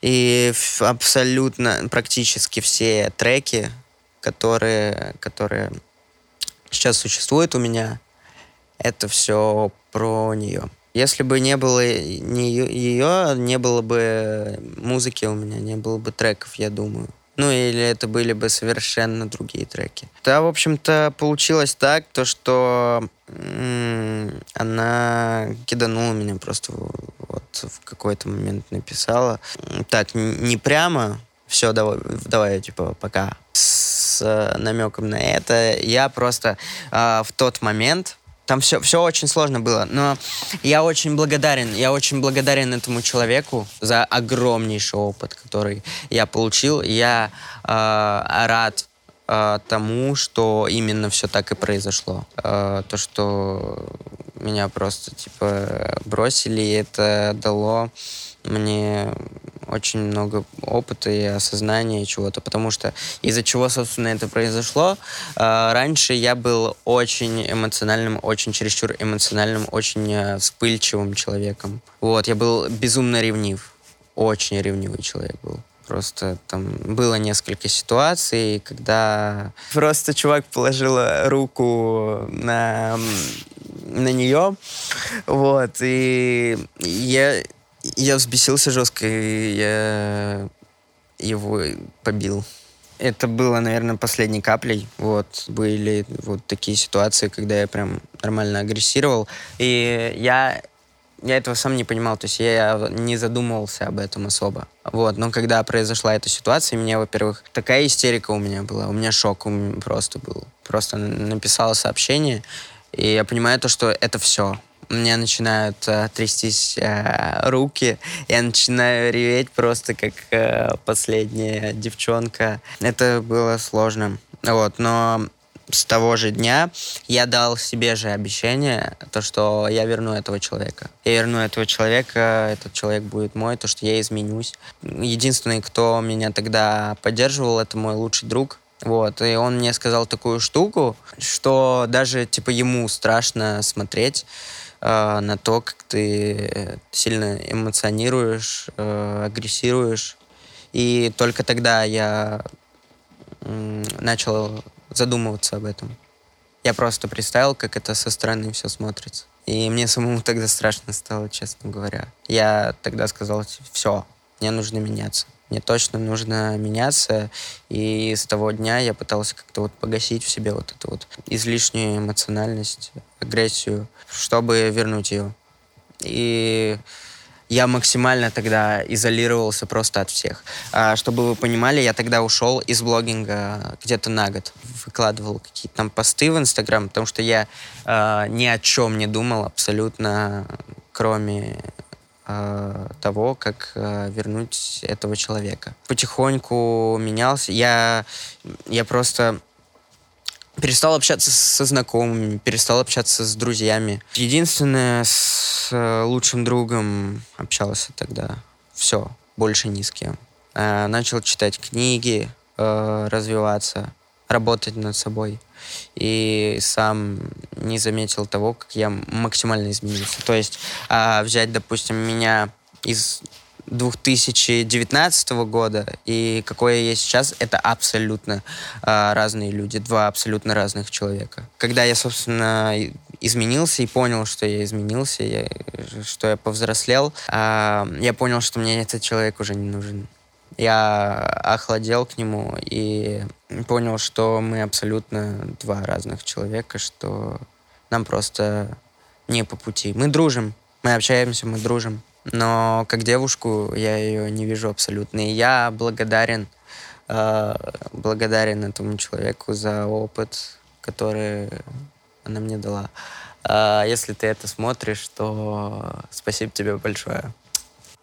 S1: И абсолютно, практически все треки, которые, которые сейчас существуют у меня, это все про нее. Если бы не было не ее, не было бы музыки у меня, не было бы треков, я думаю. Ну, или это были бы совершенно другие треки. Да, в общем-то, получилось так, то, что она киданула меня просто вот в какой-то момент написала. Так, не прямо, все, давай, давай, типа, пока. С намеком на это я просто э, в тот момент там все, все очень сложно было, но я очень благодарен, я очень благодарен этому человеку за огромнейший опыт, который я получил. Я э, рад э, тому, что именно все так и произошло. Э, то, что меня просто типа бросили, это дало мне очень много опыта и осознания чего-то, потому что из-за чего, собственно, это произошло, э, раньше я был очень эмоциональным, очень чересчур эмоциональным, очень э, вспыльчивым человеком. Вот, я был безумно ревнив, очень ревнивый человек был. Просто там было несколько ситуаций, когда просто чувак положил руку на, на нее, вот, и я я взбесился жестко, и я его побил. Это было, наверное, последней каплей. Вот, были вот такие ситуации, когда я прям нормально агрессировал. И я, я этого сам не понимал, то есть я не задумывался об этом особо. Вот, но когда произошла эта ситуация, меня, во-первых, такая истерика у меня была, у меня шок у меня просто был. Просто написала сообщение, и я понимаю то, что это все у меня начинают э, трястись э, руки, я начинаю реветь просто как э, последняя девчонка. Это было сложно. Вот, но с того же дня я дал себе же обещание, то, что я верну этого человека. Я верну этого человека, этот человек будет мой, то, что я изменюсь. Единственный, кто меня тогда поддерживал, это мой лучший друг. Вот, и он мне сказал такую штуку, что даже, типа, ему страшно смотреть э, на то, как ты сильно эмоционируешь, э, агрессируешь. И только тогда я э, начал задумываться об этом. Я просто представил, как это со стороны все смотрится. И мне самому тогда страшно стало, честно говоря. Я тогда сказал, все, мне нужно меняться. Мне точно нужно меняться. И с того дня я пытался как-то вот погасить в себе вот эту вот излишнюю эмоциональность, агрессию, чтобы вернуть ее. И я максимально тогда изолировался просто от всех. А, чтобы вы понимали, я тогда ушел из блогинга где-то на год. Выкладывал какие-то там посты в Инстаграм, потому что я а, ни о чем не думал абсолютно, кроме а, того, как а, вернуть этого человека. Потихоньку менялся. Я, я просто перестал общаться со знакомыми, перестал общаться с друзьями. Единственное, с э, лучшим другом общался тогда. Все, больше ни с кем. Э, начал читать книги, э, развиваться, работать над собой. и сам не заметил того, как я максимально изменился. То есть а, взять, допустим, меня из 2019 года и какой я есть сейчас, это абсолютно э, разные люди, два абсолютно разных человека. Когда я, собственно, изменился и понял, что я изменился, я, что я повзрослел, э, я понял, что мне этот человек уже не нужен. Я охладел к нему и понял, что мы абсолютно два разных человека, что нам просто не по пути. Мы дружим, мы общаемся, мы дружим но как девушку я ее не вижу абсолютно. И я благодарен, э, благодарен этому человеку за опыт, который она мне дала. Э, если ты это смотришь, то спасибо тебе большое.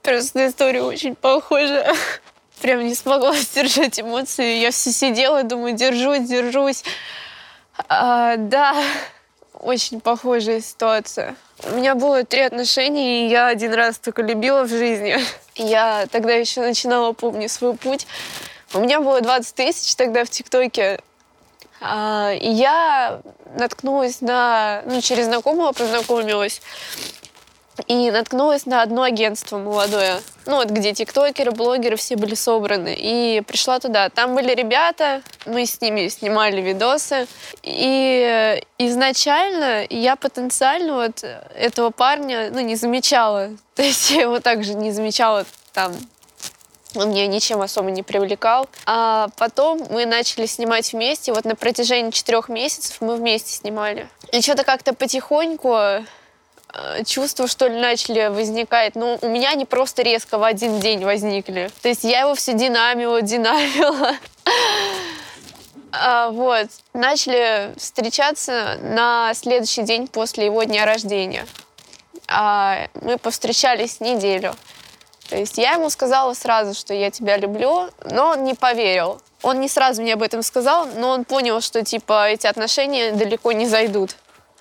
S2: Просто история очень похожа. <laughs> Прям не смогла сдержать эмоции. Я все сидела, думаю, держусь, держусь. А, да, очень похожая ситуация. У меня было три отношения, и я один раз только любила в жизни. <laughs> Я тогда еще начинала, помню, свой путь. У меня было 20 тысяч тогда в ТикТоке. А, и я наткнулась на... Ну, через знакомого познакомилась и наткнулась на одно агентство молодое. Ну, вот где тиктокеры, блогеры все были собраны. И пришла туда. Там были ребята, мы с ними снимали видосы. И изначально я потенциально вот этого парня, ну, не замечала. <laughs> То есть я его также не замечала там он меня ничем особо не привлекал. А потом мы начали снимать вместе. Вот на протяжении четырех месяцев мы вместе снимали. И что-то как-то потихоньку чувства, что ли, начали возникать. Но у меня они просто резко в один день возникли. То есть я его все динамила, динамила. А, вот. Начали встречаться на следующий день после его дня рождения. А, мы повстречались неделю. То есть я ему сказала сразу, что я тебя люблю, но он не поверил. Он не сразу мне об этом сказал, но он понял, что типа эти отношения далеко не зайдут.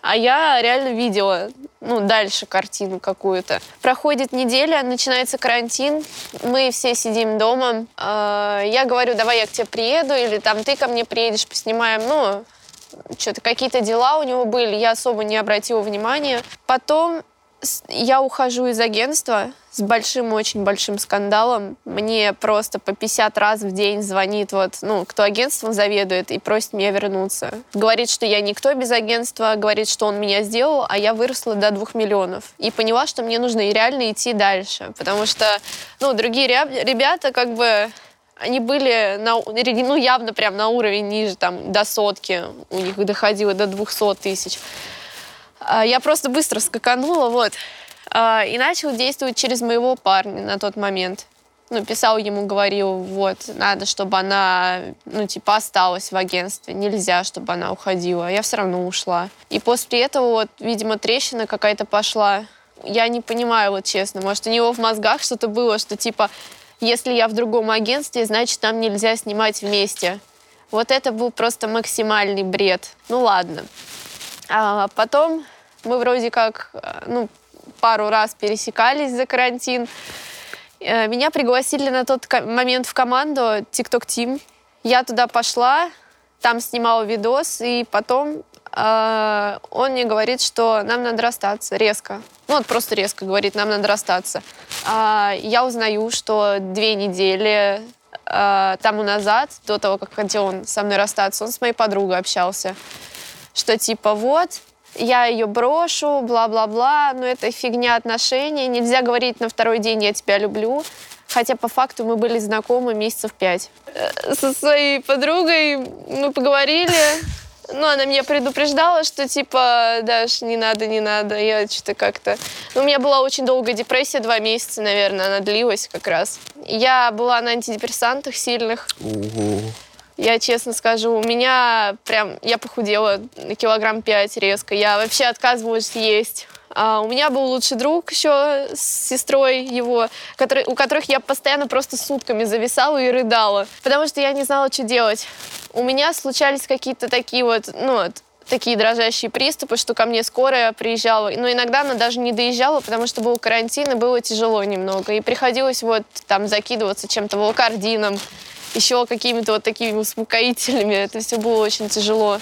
S2: А я реально видела, ну, дальше картину какую-то. Проходит неделя, начинается карантин, мы все сидим дома. Э, я говорю, давай я к тебе приеду, или там ты ко мне приедешь, поснимаем. Ну, что-то какие-то дела у него были, я особо не обратила внимания. Потом я ухожу из агентства с большим, очень большим скандалом. Мне просто по 50 раз в день звонит вот, ну, кто агентством заведует и просит меня вернуться. Говорит, что я никто без агентства, говорит, что он меня сделал, а я выросла до двух миллионов. И поняла, что мне нужно реально идти дальше, потому что, ну, другие ребята как бы они были на, ну, явно прям на уровень ниже, там, до сотки. У них доходило до 200 тысяч. А, я просто быстро скаканула, вот. А, и начал действовать через моего парня на тот момент. Ну, писал ему, говорил, вот, надо, чтобы она, ну, типа, осталась в агентстве. Нельзя, чтобы она уходила. Я все равно ушла. И после этого, вот, видимо, трещина какая-то пошла. Я не понимаю, вот честно. Может, у него в мозгах что-то было, что, типа, если я в другом агентстве, значит, нам нельзя снимать вместе. Вот это был просто максимальный бред. Ну, ладно. А потом мы вроде как, э, ну, пару раз пересекались за карантин. Э, меня пригласили на тот момент в команду TikTok Team. Я туда пошла, там снимала видос, и потом э, он мне говорит, что нам надо расстаться резко. Ну, вот просто резко говорит, нам надо расстаться. Э, я узнаю, что две недели э, тому назад, до того, как хотел он со мной расстаться, он с моей подругой общался. Что типа вот, я ее брошу, бла-бла-бла, но это фигня отношений. Нельзя говорить на второй день «я тебя люблю», хотя по факту мы были знакомы месяцев пять. Э, со своей подругой мы поговорили, <laughs> ну, она меня предупреждала, что типа, Даш, не надо, не надо. Я что-то как-то... Ну, у меня была очень долгая депрессия, два месяца, наверное, она длилась как раз. Я была на антидепрессантах сильных.
S1: Угу.
S2: Я честно скажу, у меня прям, я похудела на килограмм пять резко. Я вообще отказывалась есть. А у меня был лучший друг еще с сестрой его, который, у которых я постоянно просто сутками зависала и рыдала, потому что я не знала, что делать. У меня случались какие-то такие вот, ну, такие дрожащие приступы, что ко мне скорая приезжала. Но иногда она даже не доезжала, потому что был карантин, и было тяжело немного. И приходилось вот там закидываться чем-то волокардином, еще какими-то вот такими успокоительными. Это все было очень тяжело.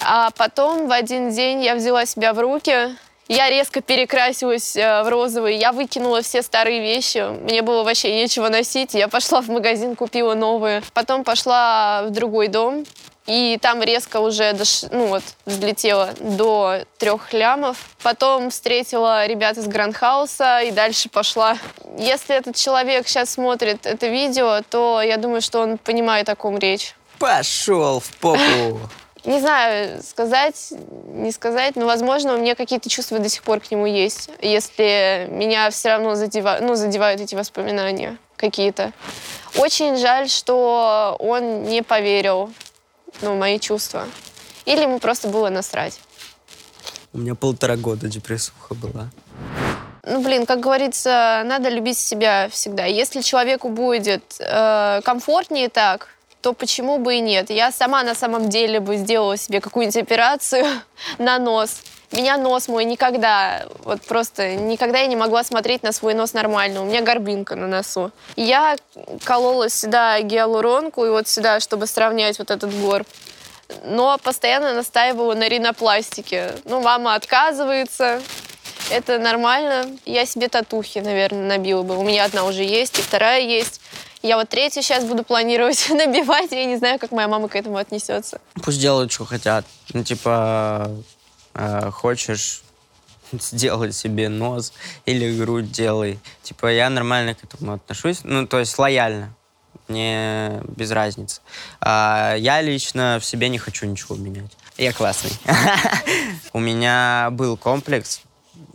S2: А потом в один день я взяла себя в руки, я резко перекрасилась э, в розовый, я выкинула все старые вещи, мне было вообще нечего носить, я пошла в магазин, купила новые. Потом пошла в другой дом, и там резко уже дош... ну вот, взлетела до трех лямов. Потом встретила ребят из Грандхауса и дальше пошла. Если этот человек сейчас смотрит это видео, то я думаю, что он понимает, о ком речь.
S1: Пошел в попу.
S2: Не знаю, сказать, не сказать, но, возможно, у меня какие-то чувства до сих пор к нему есть, если меня все равно задевают, ну, задевают эти воспоминания какие-то. Очень жаль, что он не поверил ну, мои чувства. Или ему просто было насрать.
S1: У меня полтора года депрессуха была.
S2: Ну, блин, как говорится, надо любить себя всегда. Если человеку будет э, комфортнее так, то почему бы и нет? Я сама на самом деле бы сделала себе какую-нибудь операцию <laughs> на нос. Меня нос мой никогда, вот просто никогда я не могла смотреть на свой нос нормально. У меня горбинка на носу. Я колола сюда гиалуронку и вот сюда, чтобы сравнять вот этот горб. Но постоянно настаивала на ринопластике. Ну, мама отказывается. Это нормально. Я себе татухи, наверное, набила бы. У меня одна уже есть, и вторая есть. Я вот третью сейчас буду планировать <laughs> набивать. Я не знаю, как моя мама к этому отнесется.
S1: Пусть делают, что хотят. Ну, типа, э, хочешь <laughs> сделать себе нос или грудь делай. Типа, я нормально к этому отношусь. Ну, то есть лояльно. Мне без разницы. А я лично в себе не хочу ничего менять. Я классный. <laughs> У меня был комплекс,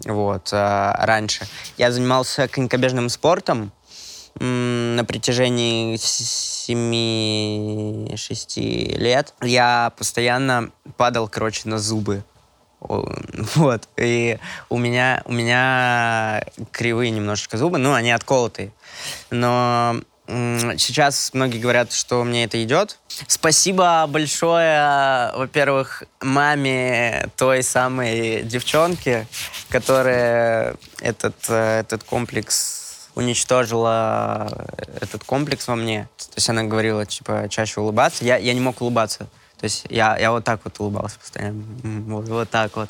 S1: вот, а, раньше. Я занимался конькобежным спортом, на протяжении 7-6 лет я постоянно падал, короче, на зубы. <laughs> Вот. И у меня, у меня кривые немножечко зубы, ну, они отколотые. Но Сейчас многие говорят, что мне это идет. Спасибо большое, во-первых, маме той самой девчонки, которая этот, э, этот комплекс уничтожила этот комплекс во мне. То есть она говорила, типа, чаще улыбаться. Я, я не мог улыбаться. То есть я, я вот так вот улыбался постоянно. Вот, вот так вот.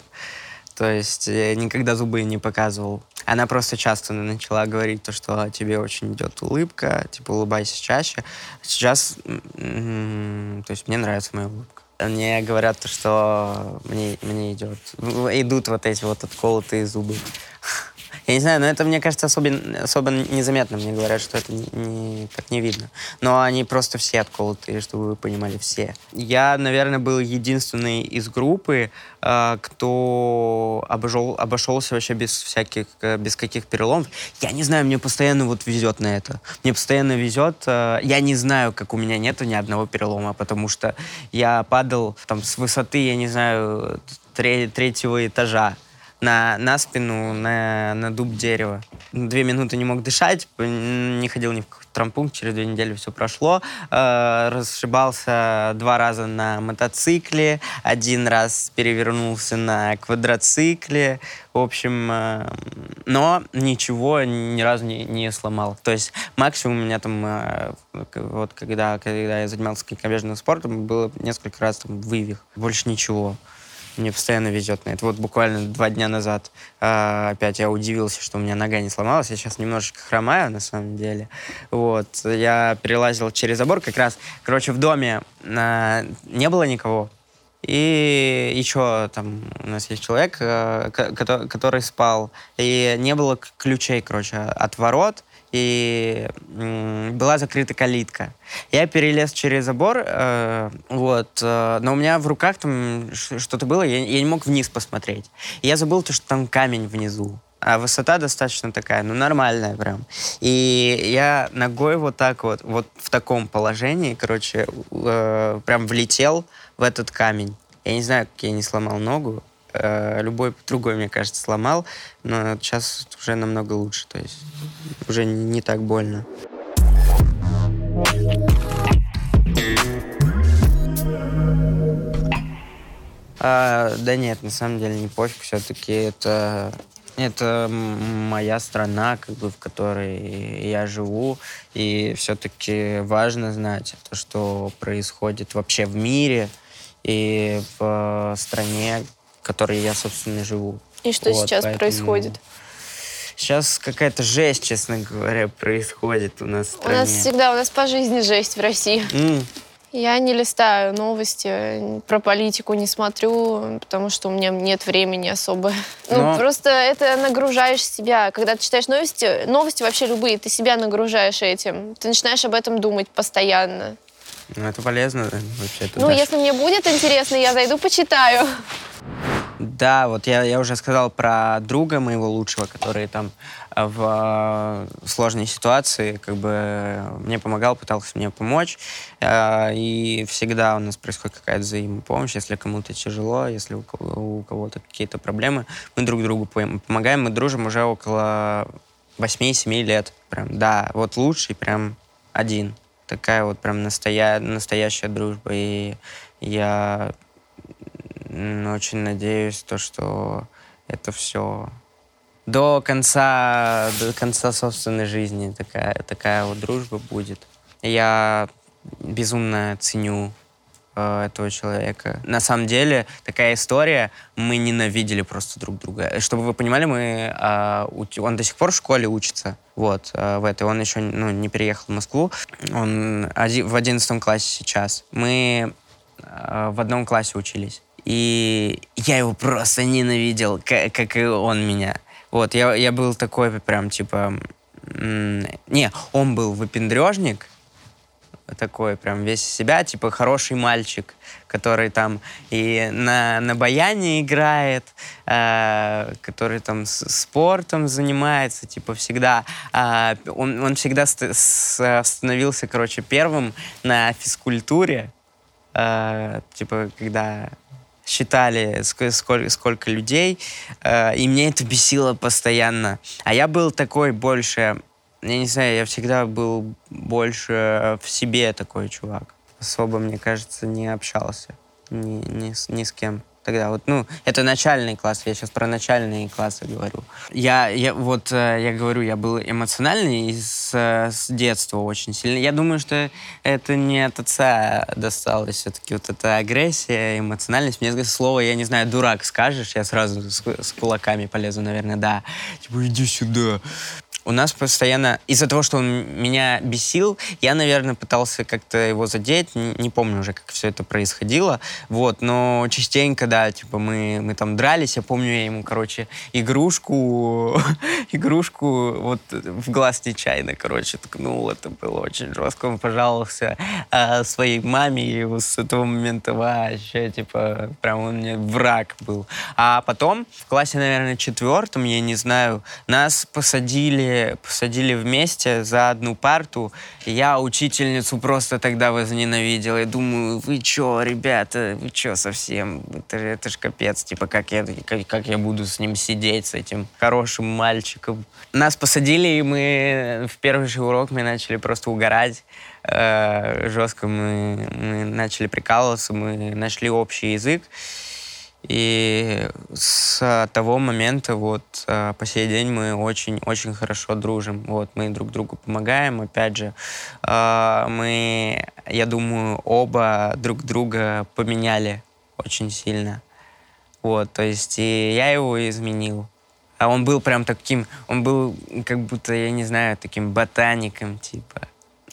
S1: То есть я никогда зубы не показывал. Она просто часто начала говорить то, что тебе очень идет улыбка, типа улыбайся чаще. Сейчас, то есть мне нравится моя улыбка. Мне говорят то, что мне, мне идет. Идут вот эти вот отколотые зубы. Я не знаю, но это, мне кажется, особо, особо незаметно. Мне говорят, что это не, не, так не видно. Но они просто все отколотые, чтобы вы понимали, все. Я, наверное, был единственный из группы, э, кто обошел, обошелся вообще без всяких, э, без каких переломов. Я не знаю, мне постоянно вот везет на это. Мне постоянно везет. Э, я не знаю, как у меня нету ни одного перелома, потому что я падал там с высоты, я не знаю, третьего этажа на, на спину, на, на дуб дерева. Две минуты не мог дышать, не ходил ни в какой трампункт, через две недели все прошло. Э, расшибался два раза на мотоцикле, один раз перевернулся на квадроцикле. В общем, э, но ничего ни разу не, не сломал. То есть максимум у меня там, э, вот когда, когда я занимался конькобежным спортом, было несколько раз там вывих. Больше ничего. Мне постоянно везет на это. Вот буквально два дня назад э, опять я удивился, что у меня нога не сломалась. Я сейчас немножечко хромаю, на самом деле. Вот. Я перелазил через забор как раз. Короче, в доме э, не было никого. И еще там у нас есть человек, э, который спал. И не было ключей, короче, от ворот и была закрыта калитка. Я перелез через забор, э, вот, э, но у меня в руках там что-то было, я, я не мог вниз посмотреть. И я забыл то, что там камень внизу. А высота достаточно такая, ну, нормальная прям. И я ногой вот так вот, вот в таком положении, короче, э, прям влетел в этот камень. Я не знаю, как я не сломал ногу, любой другой, мне кажется, сломал, но сейчас уже намного лучше, то есть уже не так больно. А, да нет, на самом деле не пофиг, все-таки это это моя страна, как бы, в которой я живу, и все-таки важно знать то, что происходит вообще в мире, и в стране, в которой я, собственно, живу.
S2: И что
S1: Вот,
S2: сейчас
S1: поэтому
S2: происходит?
S1: Сейчас какая-то жесть, честно говоря, происходит у нас в
S2: У
S1: стране.
S2: нас всегда, у нас по жизни жесть в России.
S1: М,
S2: Я не листаю новости, про политику не смотрю, потому что у меня нет времени особо. Ну,
S1: Но-
S2: просто это нагружаешь себя. Когда ты читаешь новости, новости вообще любые, ты себя нагружаешь этим. Ты начинаешь об этом думать постоянно.
S1: Ну, это полезно да, вообще-то.
S2: Ну,
S1: Даша.
S2: если мне будет интересно, я зайду, почитаю.
S1: Да, вот я, я уже сказал про друга моего лучшего, который там э, в э, сложной ситуации как бы э, мне помогал, пытался мне помочь. И всегда у нас происходит какая-то взаимопомощь. Если кому-то тяжело, если у кого- у кого-то какие-то проблемы, мы друг другу пом- помогаем. Мы дружим уже около 8-7 лет. Прям, да, вот лучший прям один. Такая вот прям настоя... настоящая дружба. И я Очень надеюсь, то, что это все до конца, до конца собственной жизни такая, такая вот дружба будет. Я безумно ценю э, этого человека. На самом деле, такая история, мы ненавидели просто друг друга. Чтобы вы понимали, мы, э, он до сих пор в школе учится, вот, э, в этой. Он еще ну, не переехал в Москву. Он оди- в одиннадцатом классе сейчас. Мы э, в одном классе учились. И я его просто ненавидел, ка- как, и он меня. Вот, я, я был такой прям, типа... Не, он был выпендрежник, такой прям весь себя, типа хороший мальчик, который там и на, на баяне играет, э, который там с- спортом занимается, типа всегда. А, он, он всегда ст- с- становился, короче, первым на физкультуре, э, типа когда считали, ск- сколько, сколько людей, э, и мне это бесило постоянно. А я был такой больше, я не знаю, я всегда был больше в себе такой чувак. Особо, мне кажется, не общался ни, ни, ни с кем. Тогда вот, ну, это начальный класс, я сейчас про начальные классы говорю. Я, я вот, э, я говорю, я был эмоциональный с, с детства очень сильно. Я думаю, что это не от отца досталось все-таки вот эта агрессия, эмоциональность. Мне слово, я не знаю, дурак скажешь, я сразу с, с кулаками полезу, наверное, да. Типа, иди сюда. У нас постоянно, из-за того, что он меня бесил, я, наверное, пытался как-то его задеть, Н- не помню уже, как все это происходило, вот, но частенько, да, типа, мы, мы там дрались, я помню, я ему, короче, игрушку, <laughs> игрушку вот в глаз нечаянно, короче, ткнул, это было очень жестко, он пожаловался а, своей маме, и вот с этого момента вообще, типа, прям он мне враг был. А потом, в классе, наверное, четвертом, я не знаю, нас посадили, посадили вместе за одну парту, я учительницу просто тогда возненавидел. Я думаю, вы чё, ребята, вы чё совсем? Это, это ж капец, типа, как я, как, как я буду с ним сидеть, с этим хорошим мальчиком. Нас посадили, и мы в первый же урок мы начали просто угорать э, жестко. Мы, мы начали прикалываться, мы нашли общий язык. И с того момента вот э, по сей день мы очень-очень хорошо дружим. Вот мы друг другу помогаем. Опять же, э, мы, я думаю, оба друг друга поменяли очень сильно. Вот, то есть и я его изменил. А он был прям таким, он был как будто, я не знаю, таким ботаником, типа.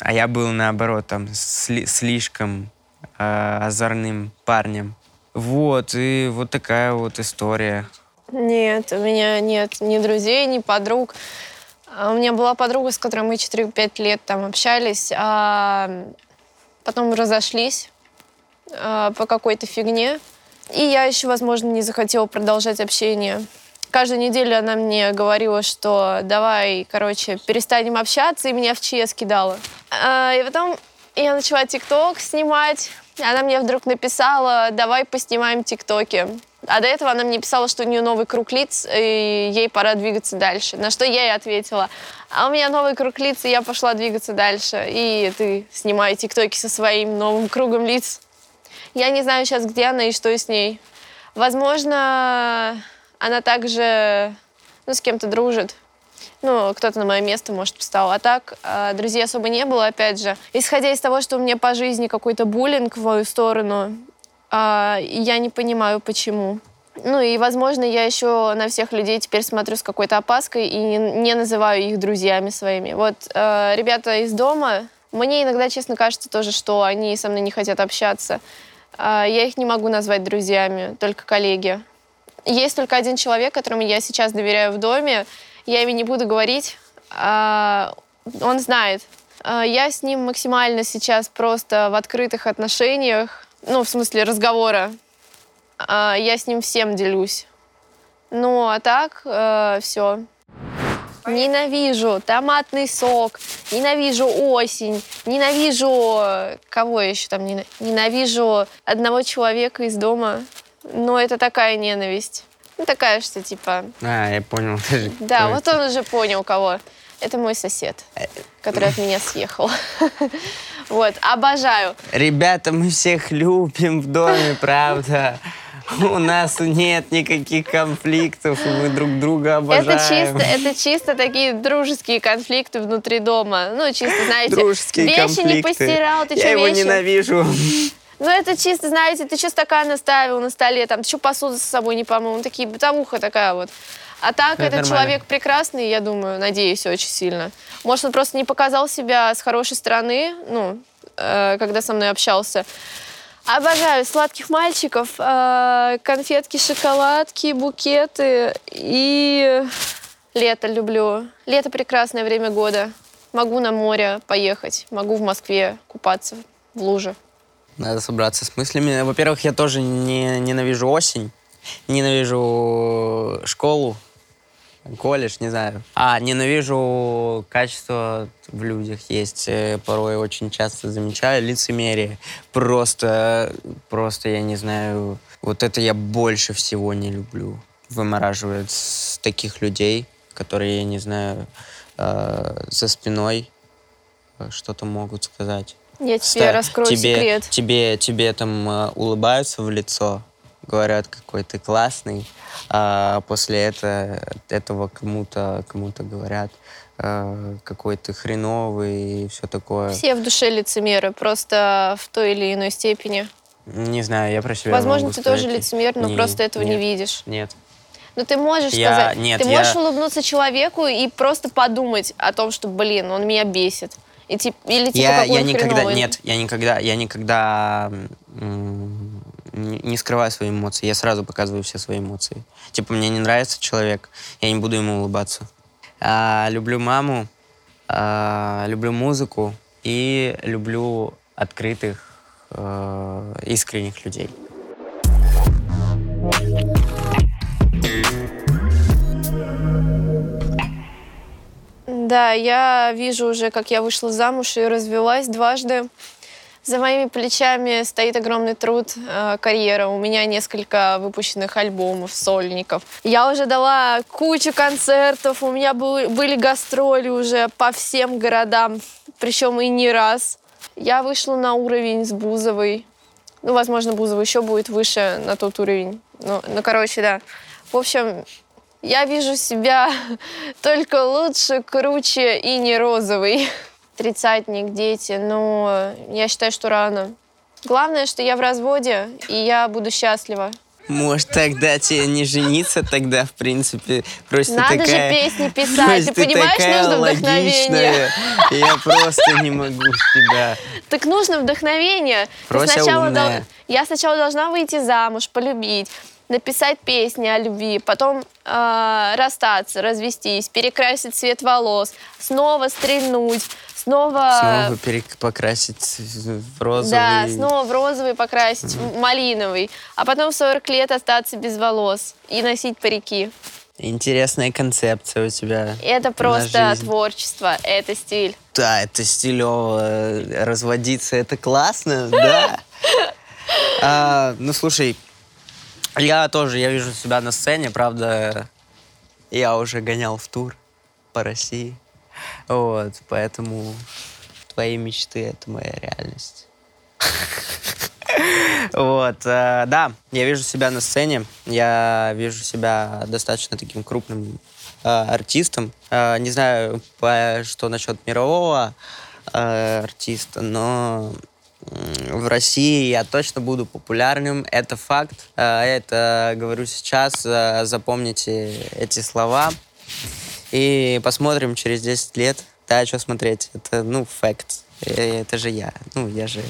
S1: А я был, наоборот, там, сли- слишком э, озорным парнем. Вот, и вот такая вот история.
S2: Нет, у меня нет ни друзей, ни подруг. А У меня была подруга, с которой мы 4-5 лет там общались, а потом разошлись а, по какой-то фигне. И я еще, возможно, не захотела продолжать общение. Каждую неделю она мне говорила, что давай, короче, перестанем общаться, и меня в ЧС кидала. А, и потом я начала ТикТок снимать. Она мне вдруг написала, давай поснимаем ТикТоки. А до этого она мне писала, что у нее новый круг лиц, и ей пора двигаться дальше. На что я ей ответила, а у меня новый круг лиц, и я пошла двигаться дальше. И ты снимай ТикТоки со своим новым кругом лиц. Я не знаю сейчас, где она и что с ней. Возможно, она также ну, с кем-то дружит. Ну, кто-то на мое место, может, встал. А так, э, друзей особо не было, опять же. Исходя из того, что у меня по жизни какой-то буллинг в мою сторону, А, я не понимаю, почему. Ну и, возможно, я еще на всех людей теперь смотрю с какой-то опаской и не, не называю их друзьями своими. Вот э, ребята из дома, мне иногда, честно, кажется тоже, что они со мной не хотят общаться. Э, я их не могу назвать друзьями, только коллеги. Есть только один человек, которому я сейчас доверяю в доме. Я ими не буду говорить. Э, он знает. Э, я с ним максимально сейчас просто в открытых отношениях, ну, в смысле разговора а, я с ним всем делюсь. Ну, а так, э, все. Ненавижу томатный сок, ненавижу осень, ненавижу... Кого еще там ненавижу? одного человека из дома. Но это такая ненависть. Ну, такая, что типа...
S1: А, я понял. <laughs>
S2: Да, вот он уже понял, кого. Это мой сосед, который от меня съехал. <laughs> Вот, обожаю.
S1: Ребята, мы всех любим в доме, правда. У нас нет никаких конфликтов, и мы друг друга обожаем.
S2: Это чисто, это чисто такие дружеские конфликты внутри дома. Ну, чисто, знаете,
S1: дружеские
S2: вещи
S1: конфликты.
S2: не постирал, ты
S1: Я
S2: что,
S1: его
S2: вещи...
S1: ненавижу.
S2: Ну, это чисто, знаете, ты что стакан оставил на столе, там, ты что посуду с собой не помыл. Ну, такие, бытовуха такая вот. А так,
S1: Это
S2: этот
S1: нормально.
S2: человек прекрасный, я думаю, надеюсь, очень сильно. Может, он просто не показал себя с хорошей стороны, ну, э, когда со мной общался. Обожаю сладких мальчиков, э, конфетки, шоколадки, букеты и лето люблю. Лето прекрасное время года. Могу на море поехать, могу в Москве купаться в луже.
S1: Надо собраться с мыслями. Во-первых, я тоже не, ненавижу осень, ненавижу школу, колледж, не знаю. А, ненавижу качество в людях. Есть э, порой очень часто замечаю лицемерие. Просто, просто, я не знаю, вот это я больше всего не люблю. Вымораживает с таких людей, которые, я не знаю, э, за спиной э, что-то могут сказать.
S2: Я тебе
S1: Ста-
S2: раскрою
S1: тебе,
S2: секрет.
S1: Тебе, тебе там э, улыбаются в лицо, говорят, какой ты классный, а после это, этого кому-то кому-то говорят, э, какой ты хреновый и все такое.
S2: Все в душе лицемеры, просто в той или иной степени.
S1: Не знаю, я про себя
S2: Возможно, ты тоже
S1: сказать.
S2: лицемер, но
S1: Не,
S2: просто этого не
S1: нет,
S2: видишь.
S1: Нет.
S2: Но ты можешь
S1: Я-
S2: сказать,
S1: нет,
S2: ты
S1: я-
S2: можешь улыбнуться человеку и просто подумать о том, что, блин, он меня бесит. И, тип- или типа,
S1: я, я никогда,
S2: хреновый.
S1: нет, я никогда, я никогда не скрываю свои эмоции. Я сразу показываю все свои эмоции. Типа, мне не нравится человек, я не буду ему улыбаться. А, люблю маму, а, люблю музыку и люблю открытых, э, искренних людей.
S2: Да, я вижу уже, как я вышла замуж и развелась дважды. За моими плечами стоит огромный труд, э, карьера. У меня несколько выпущенных альбомов, сольников. Я уже дала кучу концертов, у меня был- были гастроли уже по всем городам, причем и не раз. Я вышла на уровень с Бузовой. Ну, возможно, Бузова еще будет выше на тот уровень. Ну, ну, короче, да. В общем, я вижу себя <laughs> только лучше, круче и не розовый. Тридцатник, дети, но я считаю, что рано. Главное, что я в разводе, и я буду счастлива.
S1: Может, тогда тебе не жениться тогда, в принципе. Просто
S2: Надо же
S1: такая...
S2: песни <laughs> писать,
S1: Просто
S2: ты понимаешь,
S1: такая
S2: нужно вдохновение.
S1: логичная. Я просто не могу с тебя.
S2: Так нужно вдохновение. Ты
S1: Прося
S2: сначала
S1: умная.
S2: дол- Я сначала должна выйти замуж, полюбить, написать песни о любви, потом э, расстаться, развестись, перекрасить цвет волос, снова стрельнуть, снова...
S1: Снова перек- покрасить в розовый.
S2: Да, снова в розовый покрасить, в малиновый, а потом в 40 лет остаться без волос и носить парики.
S1: Интересная концепция у тебя.
S2: Это просто творчество, это стиль.
S1: Да, это стилево. Разводиться, это классно, да. <laughs> А, ну, слушай, я тоже, я вижу себя на сцене, правда, я уже гонял в тур по России. Вот, поэтому твои мечты — это моя реальность. Вот, э, да, я вижу себя на сцене, я вижу себя достаточно таким крупным э, артистом. Э, не знаю, что насчет мирового артиста, но в России я точно буду популярным, это факт. Э, это говорю сейчас, э, запомните эти слова. И посмотрим через 10 лет. Да, что смотреть? Это, ну, факт. Это же я. Ну, я же,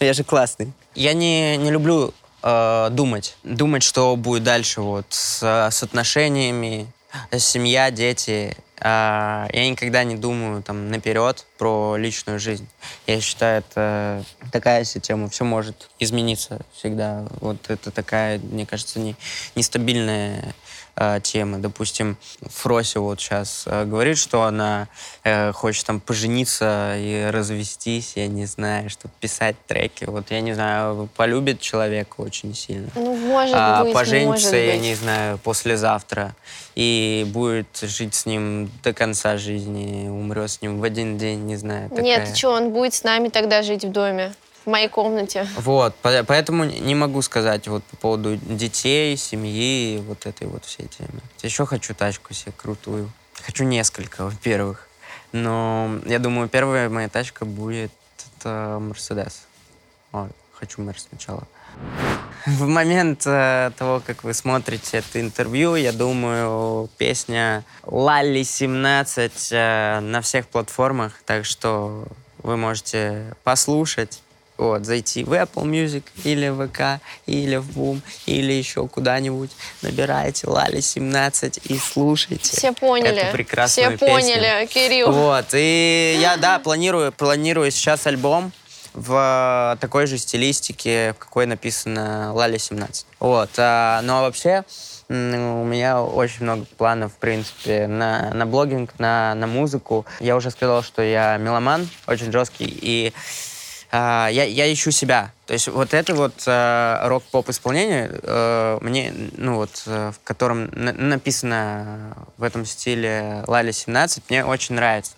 S1: я же классный. Я не, не люблю э, думать. Думать, что будет дальше вот с, с отношениями, семья, дети. Э, я никогда не думаю там наперед про личную жизнь. Я считаю, это такая система, все может измениться всегда. Вот это такая, мне кажется, не, нестабильная э, темы. Допустим, Фроси вот сейчас э, говорит, что она э, хочет там пожениться и развестись, я не знаю, чтобы писать треки. Вот я не знаю, полюбит человека очень сильно.
S2: Ну, может
S1: а,
S2: быть,
S1: поженится,
S2: может
S1: я
S2: быть.
S1: не знаю, послезавтра. И будет жить с ним до конца жизни, умрет с ним в один день, не знаю.
S2: Нет,
S1: такая.
S2: что, он будет с нами тогда жить в доме, в моей комнате.
S1: Вот, по- поэтому не могу сказать вот по поводу детей, семьи, вот этой вот всей темы. Еще хочу тачку себе крутую. Хочу несколько, во-первых. Но я думаю, первая моя тачка будет это Мерседес. Хочу Мерс сначала. В момент э, того, как вы смотрите это интервью, я думаю, песня Лали 17 э, на всех платформах, так что вы можете послушать, вот, зайти в Apple Music или в ВК, или в Boom, или еще куда-нибудь. Набирайте Лали 17 и слушайте.
S2: Все поняли.
S1: Эту прекрасную
S2: Все поняли,
S1: песню.
S2: Кирилл.
S1: Вот, и я, да, планирую, планирую сейчас альбом в такой же стилистике, в какой написано Лали 17. Вот, а, ну а вообще у меня очень много планов, в принципе, на, на блогинг, на, на музыку. Я уже сказал, что я меломан, очень жесткий, и я, я ищу себя. То есть вот это вот а, рок-поп исполнение э, мне, ну вот, э, в котором на- написано в этом стиле Лали 17, мне очень нравится.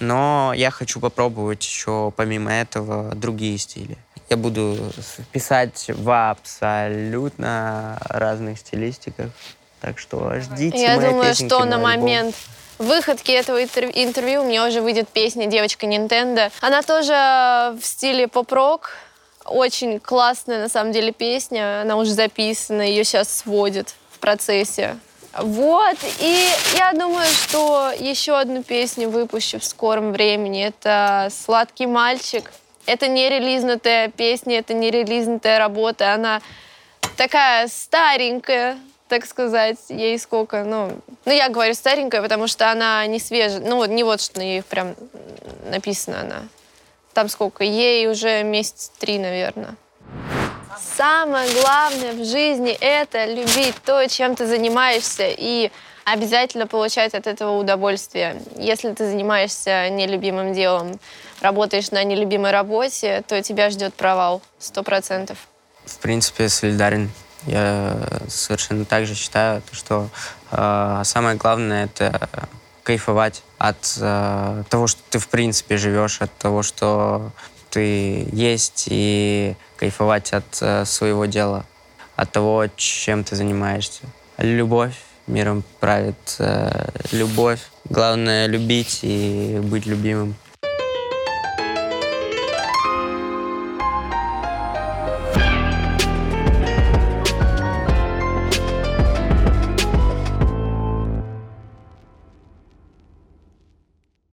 S1: Но я хочу попробовать еще помимо этого другие стили. Я буду писать в абсолютно разных стилистиках. Так что ждите
S2: Я
S1: мои
S2: думаю,
S1: песенки,
S2: что на момент выходки этого интерв- интервью у меня уже выйдет песня «Девочка Нинтендо». Она тоже в стиле поп-рок. Очень классная, на самом деле, песня. Она уже записана, ее сейчас сводят в процессе. Вот, и я думаю, что еще одну песню выпущу в скором времени. Это «Сладкий мальчик». Это не релизнутая песня, это не релизнутая работа. Она такая старенькая, так сказать, ей сколько, ну, ну я говорю старенькая, потому что она не свежая, ну не вот что на ней прям написано она. Там сколько, ей уже месяц три, наверное. Самое главное в жизни – это любить то, чем ты занимаешься, и обязательно получать от этого удовольствие. Если ты занимаешься нелюбимым делом, работаешь на нелюбимой работе, то тебя ждет провал, сто процентов.
S1: В принципе, солидарен. Я совершенно так же считаю, что э, самое главное это кайфовать от э, того, что ты в принципе живешь, от того, что ты есть, и кайфовать от э, своего дела, от того, чем ты занимаешься. Любовь миром правит. э, любовь. Главное любить и быть любимым.